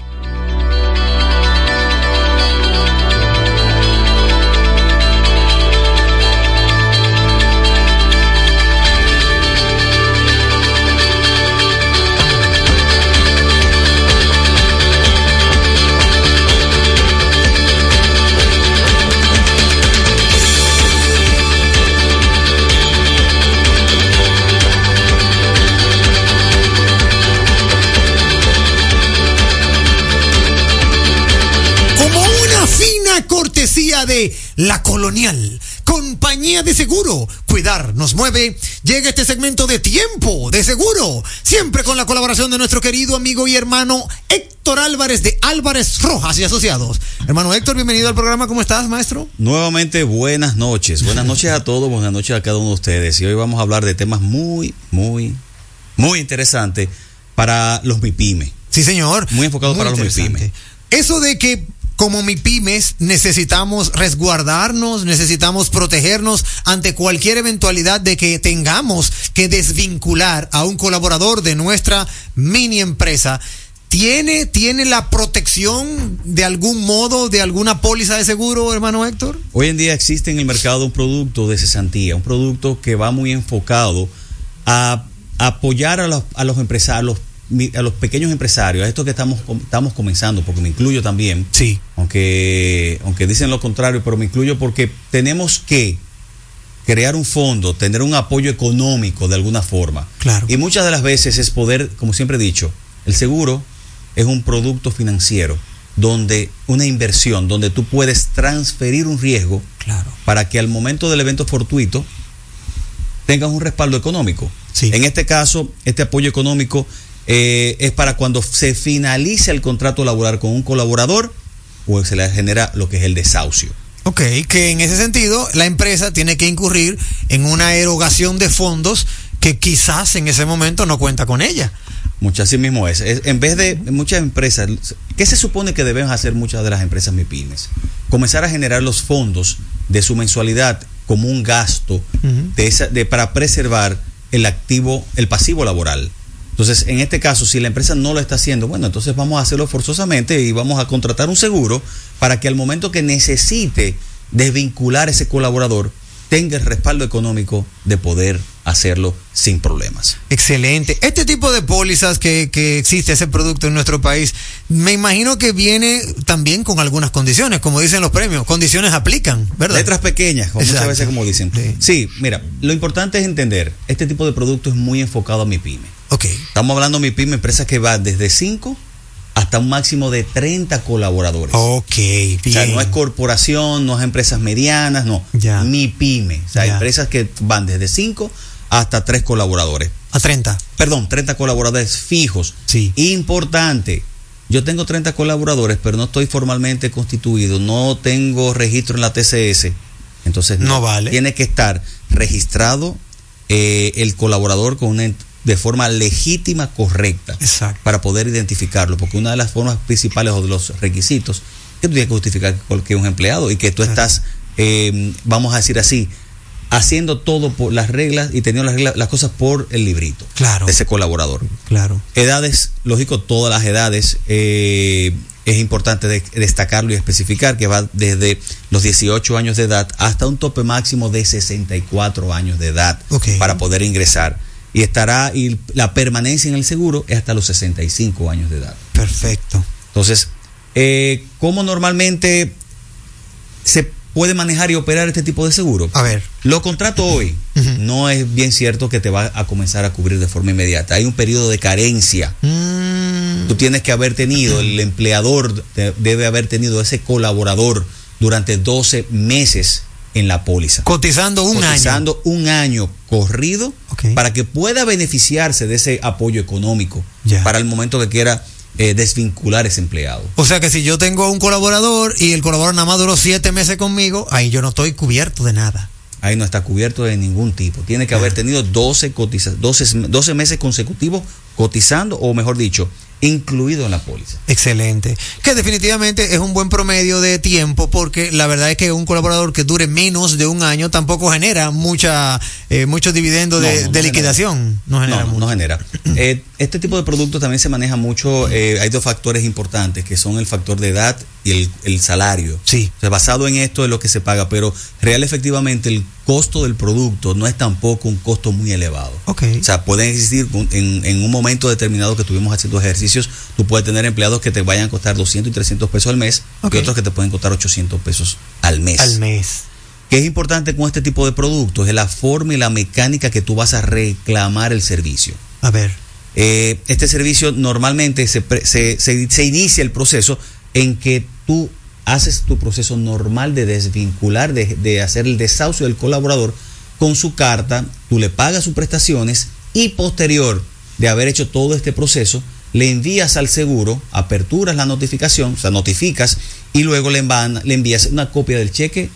Speaker 4: La Colonial, compañía de seguro. Cuidar nos mueve. Llega este segmento de tiempo de seguro, siempre con la colaboración de nuestro querido amigo y hermano Héctor Álvarez de Álvarez Rojas y Asociados. Hermano Héctor, bienvenido al programa. ¿Cómo estás, maestro?
Speaker 5: Nuevamente, buenas noches. Buenas noches a todos, buenas noches a cada uno de ustedes. Y hoy vamos a hablar de temas muy, muy, muy interesantes para los MIPIME.
Speaker 4: Sí, señor.
Speaker 5: Muy enfocados para los. MIPIME.
Speaker 4: Eso de que como MIPIMES necesitamos resguardarnos, necesitamos protegernos ante cualquier eventualidad de que tengamos que desvincular a un colaborador de nuestra mini empresa. ¿Tiene, ¿Tiene la protección de algún modo, de alguna póliza de seguro, hermano Héctor?
Speaker 5: Hoy en día existe en el mercado un producto de cesantía, un producto que va muy enfocado a apoyar a los, a los empresarios, mi- a los pequeños empresarios, a estos que estamos, estamos comenzando, porque me incluyo también.
Speaker 4: Sí.
Speaker 5: Aunque, aunque dicen lo contrario, pero me incluyo porque tenemos que crear un fondo, tener un apoyo económico de alguna forma.
Speaker 4: Claro.
Speaker 5: Y muchas de las veces es poder, como siempre he dicho, el seguro es un producto financiero donde una inversión, donde tú puedes transferir un riesgo
Speaker 4: Claro.
Speaker 5: para que al momento del evento fortuito tengas un respaldo económico.
Speaker 4: Sí.
Speaker 5: En este caso, este apoyo económico eh, es para cuando se finalice el contrato laboral con un colaborador o se le genera lo que es el desahucio.
Speaker 4: Ok, que en ese sentido la empresa tiene que incurrir en una erogación de fondos que quizás en ese momento no cuenta con ella.
Speaker 5: Muchas así mismo es. Es- En vez de muchas empresas, ¿qué se supone que deben hacer muchas de las empresas MIPIMES? Comenzar a generar los fondos de su mensualidad como un gasto de esa, de, para preservar el activo, el pasivo laboral. Entonces, en este caso, si la empresa no lo está haciendo, bueno, entonces vamos a hacerlo forzosamente y vamos a contratar un seguro para que al momento que necesite desvincular ese colaborador, tenga el respaldo económico de poder hacerlo sin problemas.
Speaker 4: Excelente. Este tipo de pólizas que, que existe, ese producto en nuestro país, me imagino que viene también con algunas condiciones, como dicen los premios. Condiciones aplican, ¿verdad?
Speaker 5: Letras pequeñas, como muchas veces como dicen. Sí. mira, lo importante es entender, este tipo de producto es muy enfocado a mi pyme.
Speaker 4: Ok.
Speaker 5: Estamos hablando de mi pyme, empresas que van desde 5 hasta un máximo de 30 colaboradores.
Speaker 4: Ok, bien.
Speaker 5: O sea, no es corporación, no es empresas medianas, no.
Speaker 4: Ya.
Speaker 5: Mi pyme. O sea,
Speaker 4: Ya.
Speaker 5: empresas que van desde 5 hasta 3 colaboradores.
Speaker 4: A 30.
Speaker 5: Perdón, 30 colaboradores fijos.
Speaker 4: Sí.
Speaker 5: Importante. Yo tengo 30 colaboradores, pero no estoy formalmente constituido, no tengo registro en la TCS. Entonces,
Speaker 4: No vale.
Speaker 5: Tiene que estar registrado eh, el colaborador con una, de forma legítima, correcta, para poder identificarlo, porque una de las formas principales o de los requisitos es que tú tienes que justificar que un empleado y que tú estás, eh, vamos a decir así, haciendo todo por las reglas y teniendo las, reglas, las cosas por el librito
Speaker 4: claro.
Speaker 5: de ese colaborador.
Speaker 4: Claro.
Speaker 5: Edades, lógico, todas las edades. Eh, es importante de, destacarlo y especificar que va desde los 18 años de edad hasta un tope máximo de 64 años de edad
Speaker 4: Ok.
Speaker 5: para poder ingresar. Y estará, y la permanencia en el seguro es hasta los 65 años de edad.
Speaker 4: Perfecto.
Speaker 5: Entonces, eh, ¿cómo normalmente se puede manejar y operar este tipo de seguro?
Speaker 4: A ver.
Speaker 5: Lo contrato hoy. No es bien cierto que te va a comenzar a cubrir de forma inmediata. Hay un periodo de carencia.
Speaker 4: Mm.
Speaker 5: Tú tienes que haber tenido, el empleador de- debe haber tenido ese colaborador durante 12 meses en la póliza.
Speaker 4: Cotizando un año.
Speaker 5: Cotizando un año corrido para que pueda beneficiarse de ese apoyo económico para el momento que quiera eh, desvincular ese empleado.
Speaker 4: O sea que si yo tengo un colaborador y el colaborador nada más duró siete meses conmigo, ahí yo no estoy cubierto de nada.
Speaker 5: Ahí no está cubierto de ningún tipo. Tiene que haber tenido 12, cotiza 12, 12 meses consecutivos cotizando, o mejor dicho, incluido en la póliza.
Speaker 4: Excelente. Que definitivamente es un buen promedio de tiempo porque la verdad es que un colaborador que dure menos de un año tampoco genera mucha eh, mucho dividendo de,
Speaker 5: No, no, genera.
Speaker 4: liquidación. No genera mucho.
Speaker 5: no genera. *clears throat* Eh, este tipo de productos también se maneja mucho. eh, hay dos factores importantes que son el factor de edad y el, el salario.
Speaker 4: Sí.
Speaker 5: O sea, basado en esto es lo que se paga, pero real efectivamente el costo del producto no es tampoco un costo muy elevado.
Speaker 4: Ok.
Speaker 5: O sea, pueden existir en, en un momento determinado que estuvimos haciendo ejercicios, tú puedes tener empleados que te vayan a costar 200 y 300 pesos al mes y otros que te pueden costar 800 pesos al mes.
Speaker 4: Al mes.
Speaker 5: ¿Qué es importante con este tipo de productos? Es la forma y la mecánica que tú vas a reclamar el servicio.
Speaker 4: A ver.
Speaker 5: Eh, este servicio normalmente se, se, se- se inicia el proceso en que tú haces tu proceso normal de desvincular, de, de hacer el desahucio del colaborador con su carta, tú le pagas sus prestaciones y posterior de haber hecho todo este proceso, le envías al seguro, aperturas la notificación, o sea, notificas y luego le, envan- le envías una copia del cheque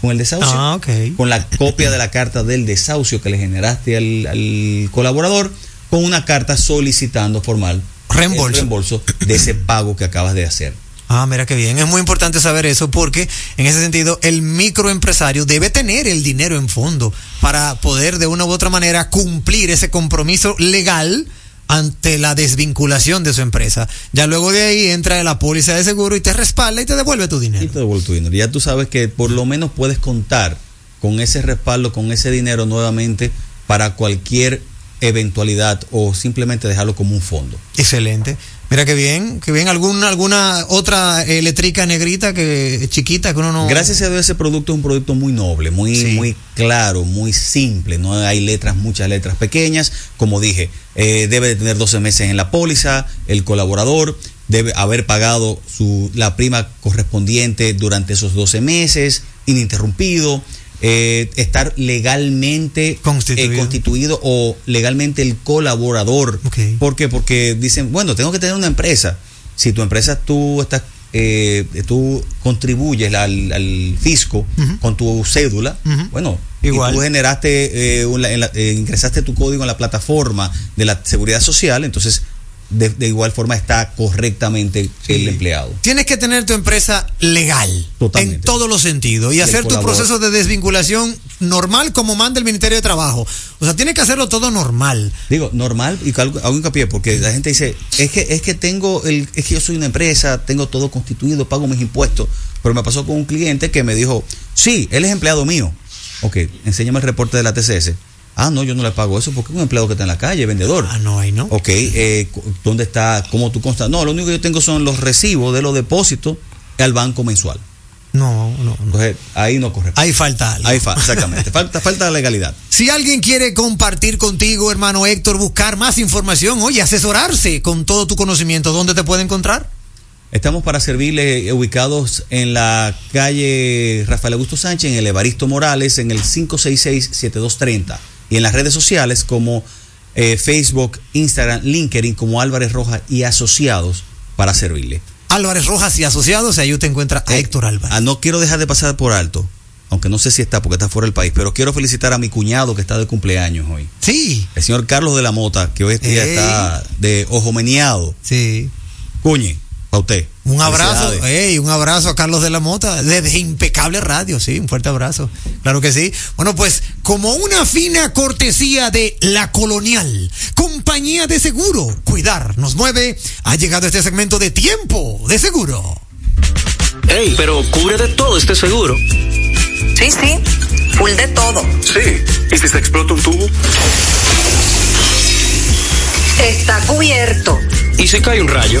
Speaker 5: con el desahucio,
Speaker 4: Ah, ok.
Speaker 5: con la copia de la carta del desahucio que le generaste al, al colaborador, con una carta solicitando formal
Speaker 4: Reembolso.
Speaker 5: el reembolso de ese pago que acabas de hacer.
Speaker 4: Ah, mira qué bien. Es muy importante saber eso porque en ese sentido el microempresario debe tener el dinero en fondo para poder de una u otra manera cumplir ese compromiso legal ante la desvinculación de su empresa. Ya luego de ahí entra la póliza de seguro y te respalda y te devuelve tu dinero.
Speaker 5: Y te devuelve tu dinero. Ya tú sabes que por lo menos puedes contar con ese respaldo, con ese dinero nuevamente para cualquier eventualidad o simplemente dejarlo como un fondo.
Speaker 4: Excelente. Mira qué bien, qué bien. ¿Alguna, alguna otra eléctrica negrita que chiquita que uno no...
Speaker 5: Gracias a Dios ese producto es un producto muy noble, muy,
Speaker 4: Sí.
Speaker 5: muy claro, muy simple. No hay letras, muchas letras pequeñas. Como dije, eh, debe de tener 12 meses en la póliza, el colaborador debe haber pagado su, la prima correspondiente durante esos 12 meses, ininterrumpido. Eh, estar legalmente
Speaker 4: Constituido.
Speaker 5: eh, constituido o legalmente el colaborador. ¿Por qué? Porque dicen, bueno, tengo que tener una empresa. Si tu empresa tú estás, eh, tú contribuyes al, al fisco con tu cédula, bueno,
Speaker 4: Igual.
Speaker 5: y tú generaste, eh, una- en la- eh, ingresaste tu código en la plataforma de la seguridad social, entonces de, de igual forma está correctamente el empleado.
Speaker 4: Tienes que tener tu empresa legal en todos los sentidos y hacer tu proceso de desvinculación normal como manda el Ministerio de Trabajo. O sea, tienes que hacerlo todo normal.
Speaker 5: Digo, normal, y algo, hago hincapié, porque la gente dice, es que, es que tengo el, es que yo soy una empresa, tengo todo constituido, pago mis impuestos. Pero me pasó con un cliente que me dijo, sí, él es empleado mío. Ok, enséñame el reporte de la TCS. Ah, no, yo no le pago eso porque es un empleado que está en la calle, vendedor.
Speaker 4: Ah, no, ahí no.
Speaker 5: Ok, eh, ¿dónde está? ¿Cómo tú constas? No, lo único que yo tengo son los recibos de los depósitos al banco mensual.
Speaker 4: No, no.
Speaker 5: Entonces, ahí no corre.
Speaker 4: Ahí falta algo.
Speaker 5: Ahí falta, exactamente. falta, falta legalidad. *laughs*
Speaker 4: Si alguien quiere compartir contigo, hermano Héctor, buscar más información, oye, asesorarse con todo tu conocimiento, ¿dónde te puede encontrar?
Speaker 5: Estamos para servirle eh, ubicados en la calle Rafael Augusto Sánchez, en el Evaristo Morales, en el 566-7230. Y en las redes sociales como eh, Facebook, Instagram, LinkedIn, como Álvarez Rojas y asociados para servirle.
Speaker 4: Álvarez Rojas y asociados, y ahí te encuentras a Héctor Álvarez.
Speaker 5: Ah, no quiero dejar de pasar por alto. aunque no sé si está porque está fuera del país, pero quiero felicitar a mi cuñado que está de cumpleaños hoy.
Speaker 4: Sí.
Speaker 5: El señor Carlos de la Mota, que hoy día está de ojo meneado.
Speaker 4: Sí.
Speaker 5: Cuñe, a usted.
Speaker 4: Un abrazo,
Speaker 5: Felicidades.
Speaker 4: ey, un abrazo a Carlos de la Mota, desde Impecable Radio, sí, un fuerte abrazo. Claro que sí. Bueno, pues, como una fina cortesía de La Colonial, compañía de seguro, cuidar, nos mueve, ha llegado este segmento de tiempo de seguro.
Speaker 16: Ey, pero cubre de todo este seguro.
Speaker 17: Sí, sí, full de todo.
Speaker 16: Sí. ¿Y si se explota un tubo?
Speaker 17: Está cubierto.
Speaker 16: ¿Y si cae un rayo?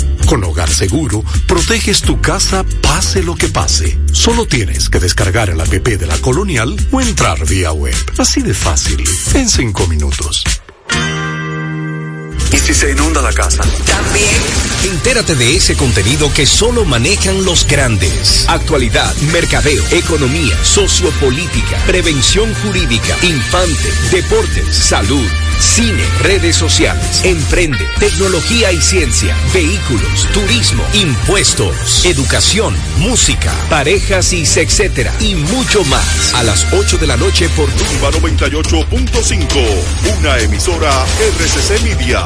Speaker 18: Con Hogar Seguro, proteges tu casa pase lo que pase. Solo tienes que descargar el app de la Colonial o entrar vía web. Así de fácil, en cinco minutos.
Speaker 16: ¿Y si se inunda la casa?
Speaker 17: También.
Speaker 8: Entérate de ese contenido que solo manejan los grandes. Actualidad, mercadeo, economía, sociopolítica, prevención jurídica, infante, deportes, salud, cine, redes sociales, emprende, tecnología y ciencia, vehículos, turismo, impuestos, educación, música, parejas y etcétera y mucho más. A las 8 de la noche por
Speaker 19: Rumba 98.5, una emisora RCC Media.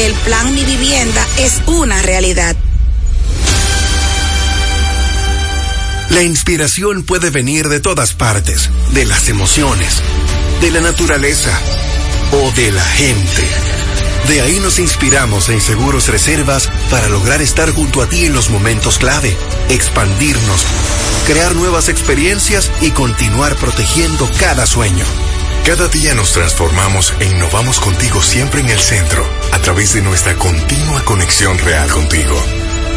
Speaker 17: El plan Mi Vivienda es una realidad.
Speaker 14: La inspiración puede venir de todas partes, de las emociones, de la naturaleza o de la gente. De ahí nos inspiramos en Seguros Reservas para lograr estar junto a ti en los momentos clave, expandirnos, crear nuevas experiencias y continuar protegiendo cada sueño.
Speaker 18: Cada día nos transformamos e innovamos contigo siempre en el centro, través de nuestra continua conexión real contigo.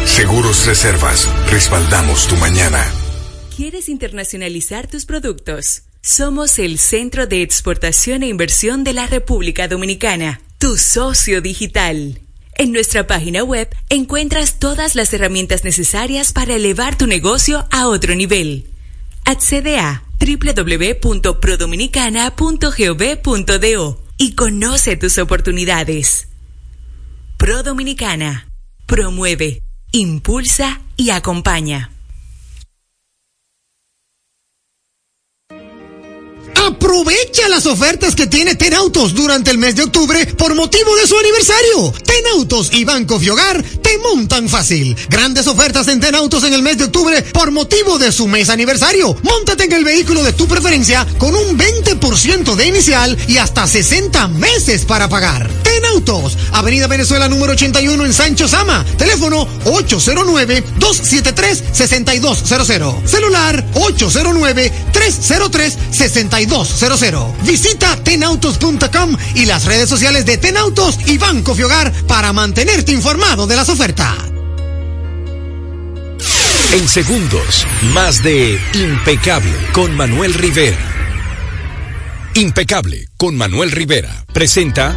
Speaker 18: Seguros Reservas, respaldamos tu mañana.
Speaker 15: ¿Quieres internacionalizar tus productos? Somos el Centro de Exportación e Inversión de la República Dominicana, tu socio digital. En nuestra página web encuentras todas las herramientas necesarias para elevar tu negocio a otro nivel. Accede a www.prodominicana.gov.do y conoce tus oportunidades. Pro Dominicana promueve, impulsa y acompaña.
Speaker 4: Aprovecha las ofertas que tiene Tenautos durante el mes de octubre por motivo de su aniversario. Tenautos y Banco Fiogar te montan fácil. Grandes ofertas en Tenautos en el mes de octubre por motivo de su mes aniversario. Móntate en el vehículo de tu preferencia con un 20% de inicial y hasta 60 meses para pagar. Tenautos Tenautos, Avenida Venezuela número 81 en Sancho Sama. Teléfono 809-273-6200. Celular 809-303-6200. Visita tenautos.com y las redes sociales de Tenautos y Banco Fiogar para mantenerte informado de las ofertas.
Speaker 8: En segundos, más de Impecable con Manuel Rivera. Impecable con Manuel Rivera. Presenta.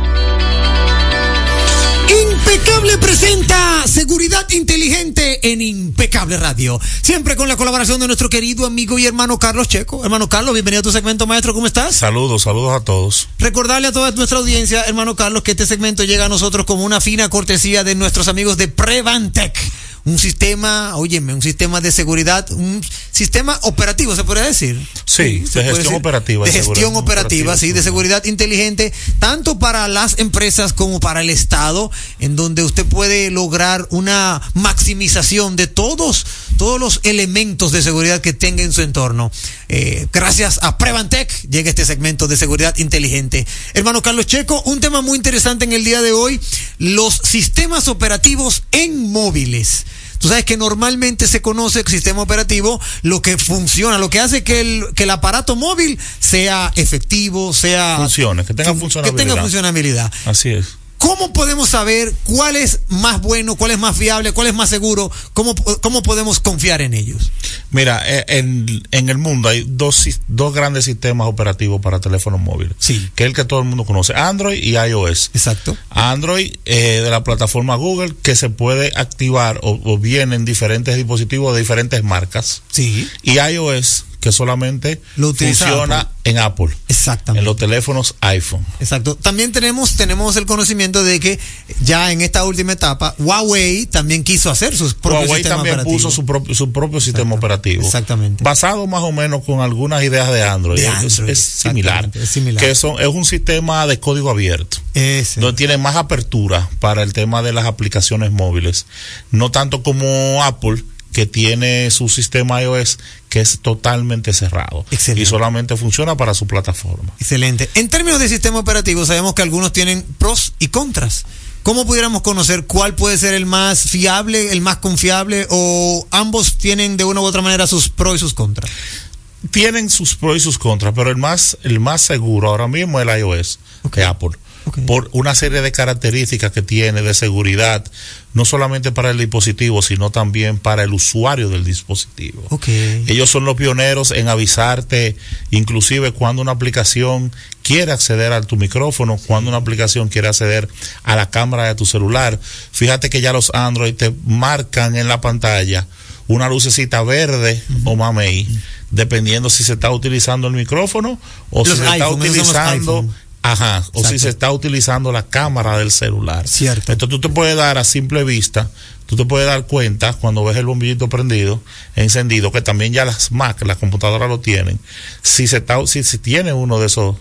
Speaker 4: Impecable presenta seguridad inteligente en Impecable Radio. Siempre con la colaboración de nuestro querido amigo y hermano Carlos Checo. Hermano Carlos, bienvenido a tu segmento maestro. ¿Cómo estás?
Speaker 12: Saludos, saludos a todos.
Speaker 4: Recordarle a toda nuestra audiencia, hermano Carlos, que este segmento llega a nosotros como una fina cortesía de nuestros amigos de Prevantec un sistema, óyeme, un sistema de seguridad, un sistema operativo, se podría decir.
Speaker 12: Sí, de gestión operativa.
Speaker 4: De gestión operativa, sí, de seguridad inteligente, tanto para las empresas como para el Estado, en donde usted puede lograr una maximización de todos, todos los elementos de seguridad que tenga en su entorno. Eh, gracias a Prevantec llega este segmento de seguridad inteligente. Hermano Carlos Checo, un tema muy interesante en el día de hoy, los sistemas operativos en móviles. Tú sabes que normalmente se conoce el sistema operativo lo que funciona, lo que hace que el, que el aparato móvil sea efectivo, sea...
Speaker 12: Funcione, que tenga funcionalidad.
Speaker 4: Que tenga funcionalidad.
Speaker 12: Así es.
Speaker 4: ¿Cómo podemos saber cuál es más bueno, cuál es más fiable, cuál es más seguro? ¿Cómo, cómo podemos confiar en ellos?
Speaker 12: Mira, eh, en, en el mundo hay dos, dos grandes sistemas operativos para teléfonos móviles.
Speaker 4: Sí.
Speaker 12: Que es el que todo el mundo conoce, Android y iOS.
Speaker 4: Exacto.
Speaker 12: Android eh, de la plataforma Google que se puede activar o, o viene en diferentes dispositivos de diferentes marcas.
Speaker 4: Sí.
Speaker 12: Y iOS que solamente
Speaker 4: Lo
Speaker 12: funciona
Speaker 4: Apple.
Speaker 12: en Apple.
Speaker 4: Exactamente.
Speaker 12: En los teléfonos iPhone.
Speaker 4: Exacto. También tenemos, tenemos el conocimiento de que ya en esta última etapa, Huawei también quiso hacer sus propios
Speaker 12: Huawei también puso su propio, su propio sistema operativo.
Speaker 4: Exactamente.
Speaker 12: Basado más o menos con algunas ideas de Android.
Speaker 4: De Android,
Speaker 12: es, similar.
Speaker 4: es similar.
Speaker 12: Que son, es un sistema de código abierto.
Speaker 4: Ese.
Speaker 12: Donde tiene más apertura para el tema de las aplicaciones móviles. No tanto como Apple, que tiene su sistema iOS que es totalmente cerrado.
Speaker 4: Excelente.
Speaker 12: Y solamente funciona para su plataforma.
Speaker 4: Excelente. En términos de sistema operativo, sabemos que algunos tienen pros y contras. ¿Cómo pudiéramos conocer cuál puede ser el más fiable, el más confiable, o ambos tienen de una u otra manera sus pros y sus contras?
Speaker 12: tienen sus pros y sus contras, pero el más, el más seguro ahora mismo es el iOS de Apple. Por una serie de características que tiene de seguridad, no solamente para el dispositivo, sino también para el usuario del dispositivo.
Speaker 4: Ok.
Speaker 12: Ellos son los pioneros en avisarte, inclusive cuando una aplicación quiere acceder a tu micrófono, cuando una aplicación quiere acceder a la cámara de tu celular. Fíjate que ya los Android te marcan en la pantalla una lucecita verde o mamey, dependiendo si se está utilizando el micrófono o
Speaker 4: Los
Speaker 12: si se está
Speaker 4: iPhone,
Speaker 12: utilizando. Ajá, o si se está utilizando la cámara del celular.
Speaker 4: Cierto.
Speaker 12: Entonces tú te puedes dar a simple vista, tú te puedes dar cuenta cuando ves el bombillito prendido, encendido, que también ya las Mac, las computadoras lo tienen. Si se está, si, si tiene uno de esos,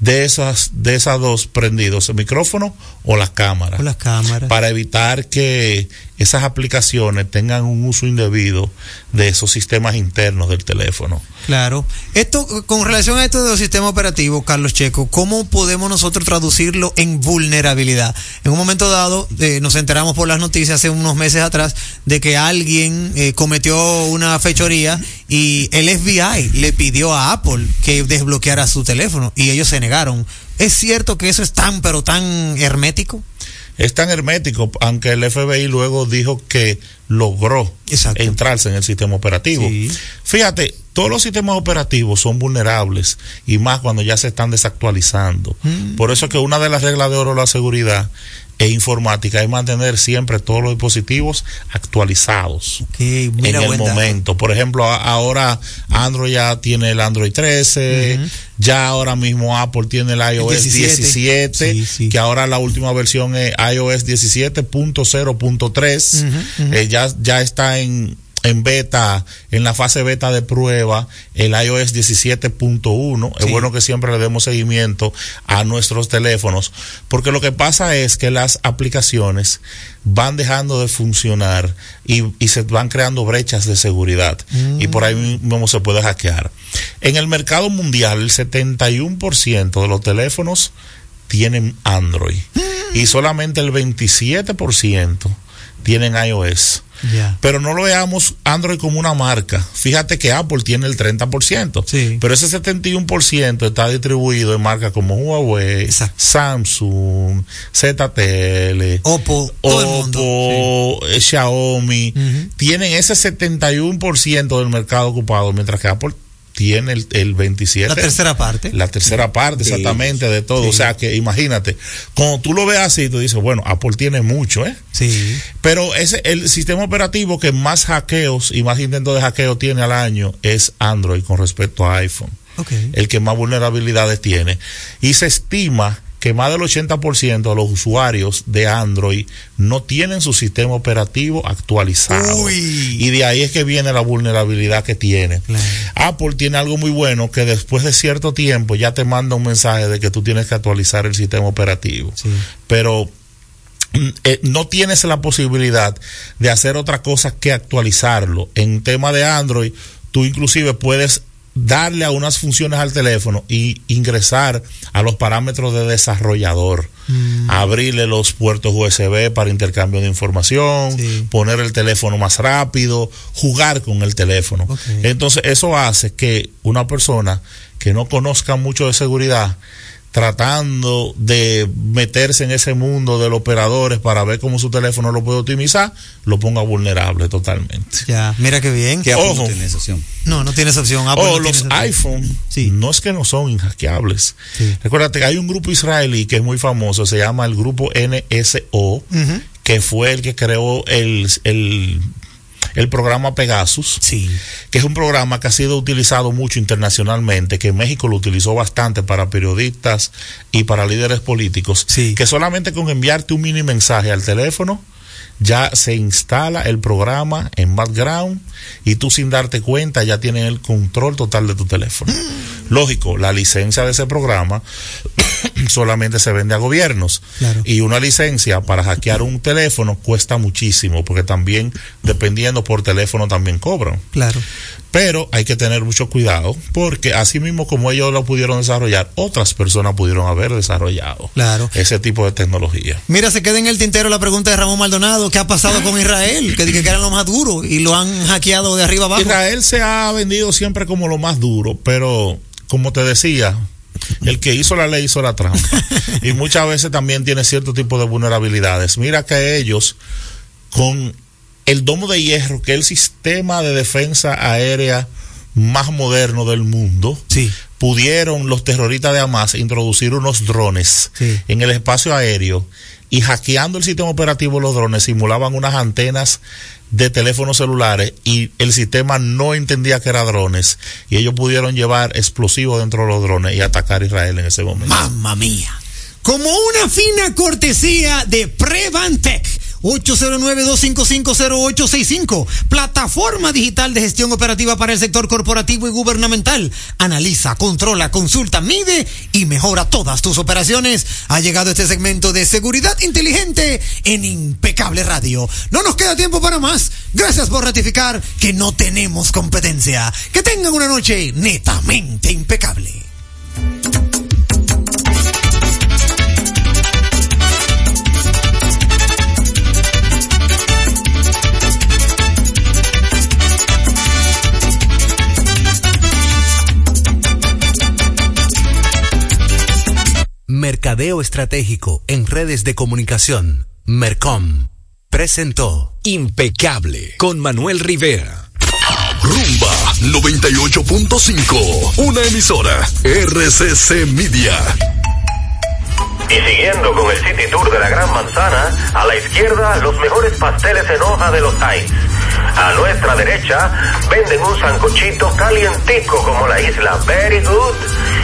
Speaker 12: de esas, de esas dos prendidos, el micrófono o la cámara.
Speaker 4: O las cámaras.
Speaker 12: Para evitar que esas aplicaciones tengan un uso indebido de esos sistemas internos del teléfono.
Speaker 4: Claro. Esto, con relación a esto de los sistemas operativos, Carlos Checo, ¿cómo podemos nosotros traducirlo en vulnerabilidad? En un momento dado, eh, nos enteramos por las noticias hace unos meses atrás de que alguien eh, cometió una fechoría y el FBI le pidió a Apple que desbloqueara su teléfono y ellos se negaron. ¿Es cierto que eso es tan, pero tan hermético?
Speaker 12: Es tan hermético, aunque el FBI luego dijo que logró entrarse en el sistema operativo. Fíjate, todos los sistemas operativos son vulnerables y más cuando ya se están desactualizando. Por eso es que una de las reglas de oro de la seguridad e informática es mantener siempre todos los dispositivos actualizados en
Speaker 4: mira,
Speaker 12: el
Speaker 4: dato.
Speaker 12: momento. Por ejemplo, ahora Android ya tiene el Android 13, ya ahora mismo Apple tiene el iOS
Speaker 4: 17.
Speaker 12: 17, que ahora la última versión es iOS 17.0.3,
Speaker 4: Ujú, ujú.
Speaker 12: Eh, ya, ya está en en beta, en la fase beta de prueba, el iOS 17.1. Es bueno que siempre le demos seguimiento a nuestros teléfonos, porque lo que pasa es que las aplicaciones van dejando de funcionar y, y se van creando brechas de seguridad y por ahí mismo se puede hackear. En el mercado mundial, el 71% de los teléfonos tienen Android. y solamente el 27% tienen iOS. Pero no lo veamos Android como una marca. Fíjate que Apple tiene el 30%.
Speaker 4: Sí.
Speaker 12: Pero ese 71% está distribuido en marcas como Huawei, Samsung, ZTL,
Speaker 4: Oppo.
Speaker 12: Oppo, eh, Xiaomi. Tienen ese 71% del mercado ocupado, mientras que Apple tiene el, el 27%.
Speaker 4: La tercera parte.
Speaker 12: La tercera parte,
Speaker 4: Sí.
Speaker 12: exactamente, de todo.
Speaker 4: Sí.
Speaker 12: O sea que imagínate, cuando tú lo ves así, tú dices, bueno, Apple tiene mucho, ¿eh?
Speaker 4: Sí.
Speaker 12: Pero ese, el sistema operativo que más hackeos y más intentos de hackeo tiene al año es Android con respecto a iPhone.
Speaker 4: Ok.
Speaker 12: El que más vulnerabilidades tiene. Y se estima que más del 80% de los usuarios de Android no tienen su sistema operativo actualizado. Y de ahí es que viene la vulnerabilidad que tiene. Apple tiene algo muy bueno que después de cierto tiempo ya te manda un mensaje de que tú tienes que actualizar el sistema operativo. Pero mm, eh, no tienes la posibilidad de hacer otra cosa que actualizarlo. En tema de Android, tú inclusive puedes darle a unas funciones al teléfono y ingresar a los parámetros de desarrollador, abrirle los puertos USB para intercambio de información, poner el teléfono más rápido, jugar con el teléfono. Entonces eso hace que una persona que no conozca mucho de seguridad tratando de meterse en ese mundo de los operadores para ver cómo su teléfono lo puede optimizar, lo ponga vulnerable totalmente.
Speaker 4: Ya, mira qué bien.
Speaker 5: Que
Speaker 12: Ojo.
Speaker 5: no tiene esa opción.
Speaker 4: No, no tiene esa opción. Apple
Speaker 12: o
Speaker 4: no tiene
Speaker 12: los iPhone no es que no son inhackeables. Recuérdate que hay un grupo israelí que es muy famoso, se llama el grupo NSO, que fue el que creó el, el, el programa Pegasus, que es un programa que ha sido utilizado mucho internacionalmente, que México lo utilizó bastante para periodistas y para líderes políticos, que solamente con enviarte un mini mensaje al teléfono, ya se instala el programa en background y tú sin darte cuenta ya tienes el control total de tu teléfono. Lógico, la licencia de ese programa *coughs* solamente se vende a gobiernos y una licencia para hackear un teléfono cuesta muchísimo porque también dependiendo por teléfono también cobran.
Speaker 4: Claro.
Speaker 12: Pero hay que tener mucho cuidado porque así mismo como ellos lo pudieron desarrollar, otras personas pudieron haber desarrollado
Speaker 4: Claro.
Speaker 12: ese tipo de tecnología.
Speaker 4: Mira, se queda en el tintero la pregunta de Ramón Maldonado. ¿Qué ha pasado con Israel? Que dije que era lo más duro y lo han hackeado de arriba abajo.
Speaker 12: Israel se ha vendido siempre como lo más duro, pero como te decía, el que hizo la ley hizo la trampa. *laughs* y muchas veces también tiene cierto tipo de vulnerabilidades. Mira que ellos, con el domo de hierro, que es el sistema de defensa aérea más moderno del mundo, pudieron los terroristas de Hamas introducir unos drones en el espacio aéreo y hackeando el sistema operativo de los drones simulaban unas antenas de teléfonos celulares y el sistema no entendía que eran drones y ellos pudieron llevar explosivos dentro de los drones y atacar a Israel en ese momento.
Speaker 4: Mamma mía. Como una fina cortesía de Prevantec. 809-255-0865. Plataforma digital de gestión operativa para el sector corporativo y gubernamental. Analiza, controla, consulta, mide y mejora todas tus operaciones. Ha llegado este segmento de seguridad inteligente en Impecable Radio. No nos queda tiempo para más. Gracias por ratificar que no tenemos competencia. Que tengan una noche netamente impecable.
Speaker 20: Mercadeo Estratégico en redes de comunicación. Mercom. Presentó
Speaker 8: Impecable con Manuel Rivera. Rumba 98.5. Una emisora. RCC Media.
Speaker 21: Y siguiendo con el City Tour de la Gran Manzana, a la izquierda los mejores pasteles en hoja de los Times. A nuestra derecha venden un sancochito calientico como la isla Very Good.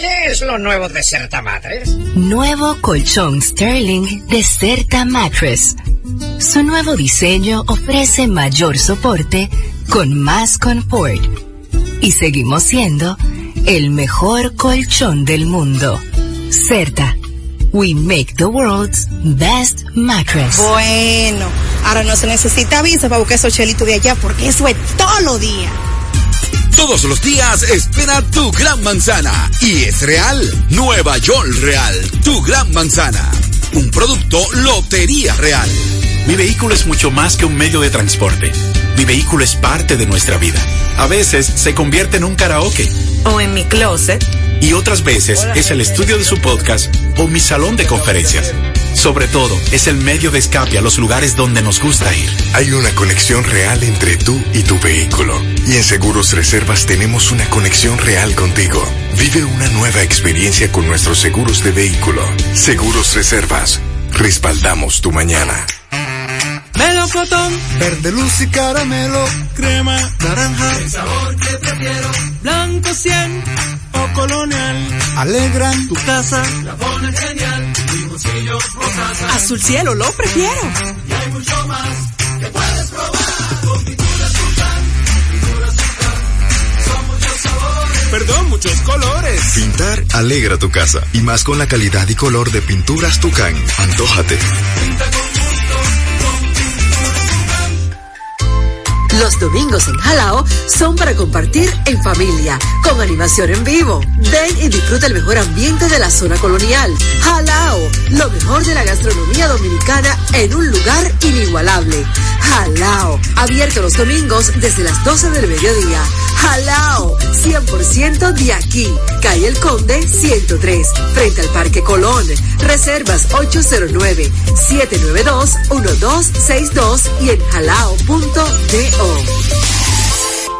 Speaker 1: ¿Qué es lo nuevo de Certa Matres?
Speaker 2: Nuevo colchón Sterling de Certa Mattress. Su nuevo diseño ofrece mayor soporte con más confort y seguimos siendo el mejor colchón del mundo. Certa. We make the world's best mattress.
Speaker 17: Bueno, ahora no se necesita visa para buscar esos chelitos de allá porque eso es todo lo día.
Speaker 22: Todos los días espera tu gran manzana. Y es real. Nueva York Real. Tu gran manzana. Un producto Lotería Real.
Speaker 23: Mi vehículo es mucho más que un medio de transporte. Mi vehículo es parte de nuestra vida. A veces se convierte en un karaoke.
Speaker 17: O en mi closet.
Speaker 23: Y otras veces es el estudio de su podcast o mi salón de conferencias. Sobre todo, es el medio de escape a los lugares donde nos gusta ir.
Speaker 24: Hay una conexión real entre tú y tu vehículo. Y en Seguros Reservas tenemos una conexión real contigo. Vive una nueva experiencia con nuestros seguros de vehículo. Seguros Reservas. Respaldamos tu mañana.
Speaker 25: Melocotón, verde luz y caramelo, crema, naranja, el sabor que prefiero, blanco 100 o colonial, alegran tu casa, la ponen genial,
Speaker 17: azul cielo lo prefiero.
Speaker 25: Y hay mucho más que puedes probar con pinturas Tucán, pinturas Tucán, son muchos sabores,
Speaker 26: perdón, muchos colores.
Speaker 24: Pintar alegra tu casa y más con la calidad y color de pinturas Tucán. Antójate.
Speaker 25: pinta con
Speaker 27: Los domingos en Jalao son para compartir en familia, con animación en vivo. Ven y disfruta el mejor ambiente de la zona colonial. Jalao, lo mejor de la gastronomía dominicana en un lugar inigualable. Jalao, abierto los domingos desde las 12 del mediodía. Jalao, 100% de aquí. Calle El Conde 103, frente al Parque Colón. Reservas 809-792-1262 y en jalao.do.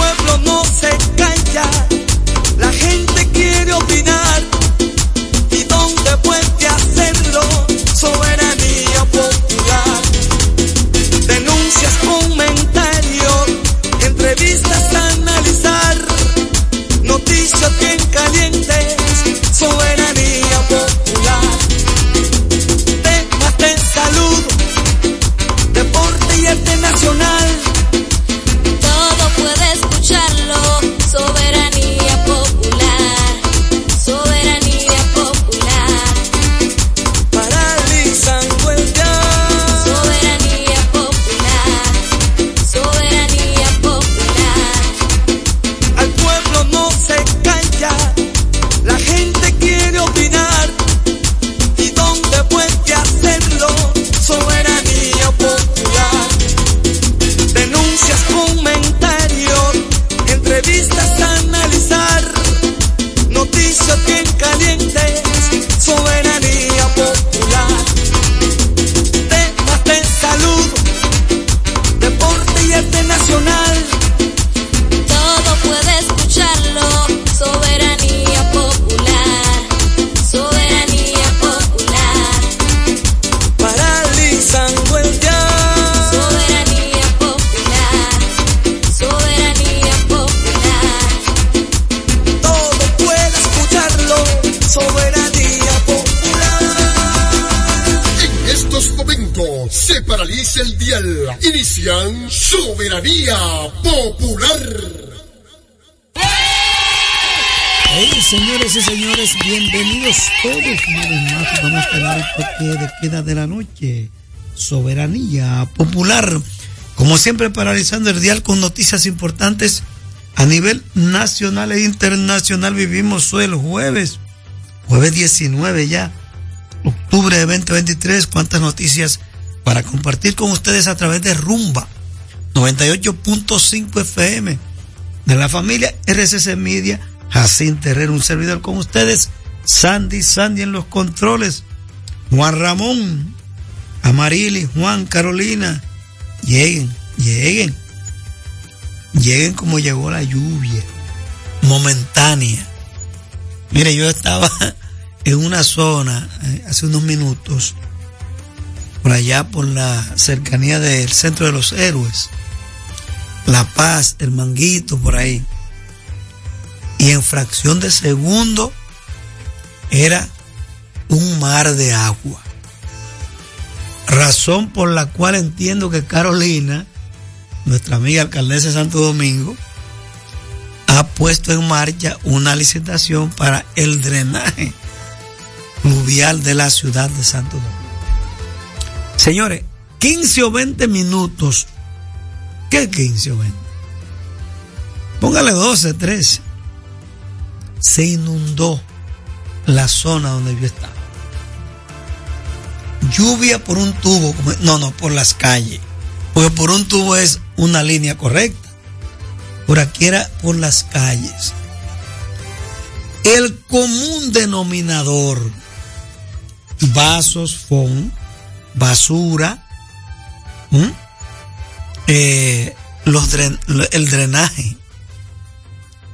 Speaker 25: Pueblo no se calla, la gente quiere opinar. De la
Speaker 28: noche. Soberanía popular. Como siempre, paralizando el dial con noticias importantes a nivel nacional e internacional. Vivimos hoy el jueves, jueves 19 ya, octubre de 2023. Cuántas noticias para compartir con ustedes a través de Rumba 98.5 FM de la familia RCC Media. Jacín Terrero, un servidor con ustedes. Sandy, Sandy en los controles. Juan Ramón, Amarili, Juan, Carolina. Lleguen, lleguen. lleguen como llegó la lluvia, momentánea. Mire, yo estaba *laughs* en una zona eh, hace unos minutos, por allá por la cercanía del centro de los héroes, La Paz, el Manguito, por ahí. Y en fracción de segundo era un mar de agua. Razón por la cual entiendo que Carolina, nuestra amiga alcaldesa de Santo Domingo, ha puesto en marcha una licitación para el drenaje fluvial de la ciudad de Santo Domingo. Señores, 15 o 20 minutos. ¿Qué 15 o 20? Póngale 12, 13. Se inundó la zona donde yo estaba. Lluvia por un tubo, no, no, por las calles. Porque por un tubo es una línea correcta. Por aquí era por las calles. El común denominador, vasos, fon, basura. Eh, los el drenaje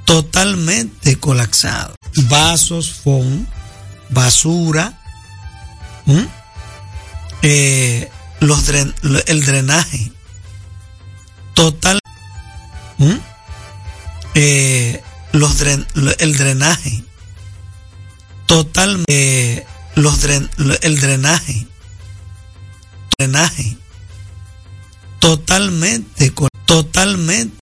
Speaker 28: totalmente colapsado. Vasos, fon, basura. Eh, los dren- el drenaje total. Eh, los dren- el drenaje total, eh, los dren- el drenaje drenaje totalmente totalmente.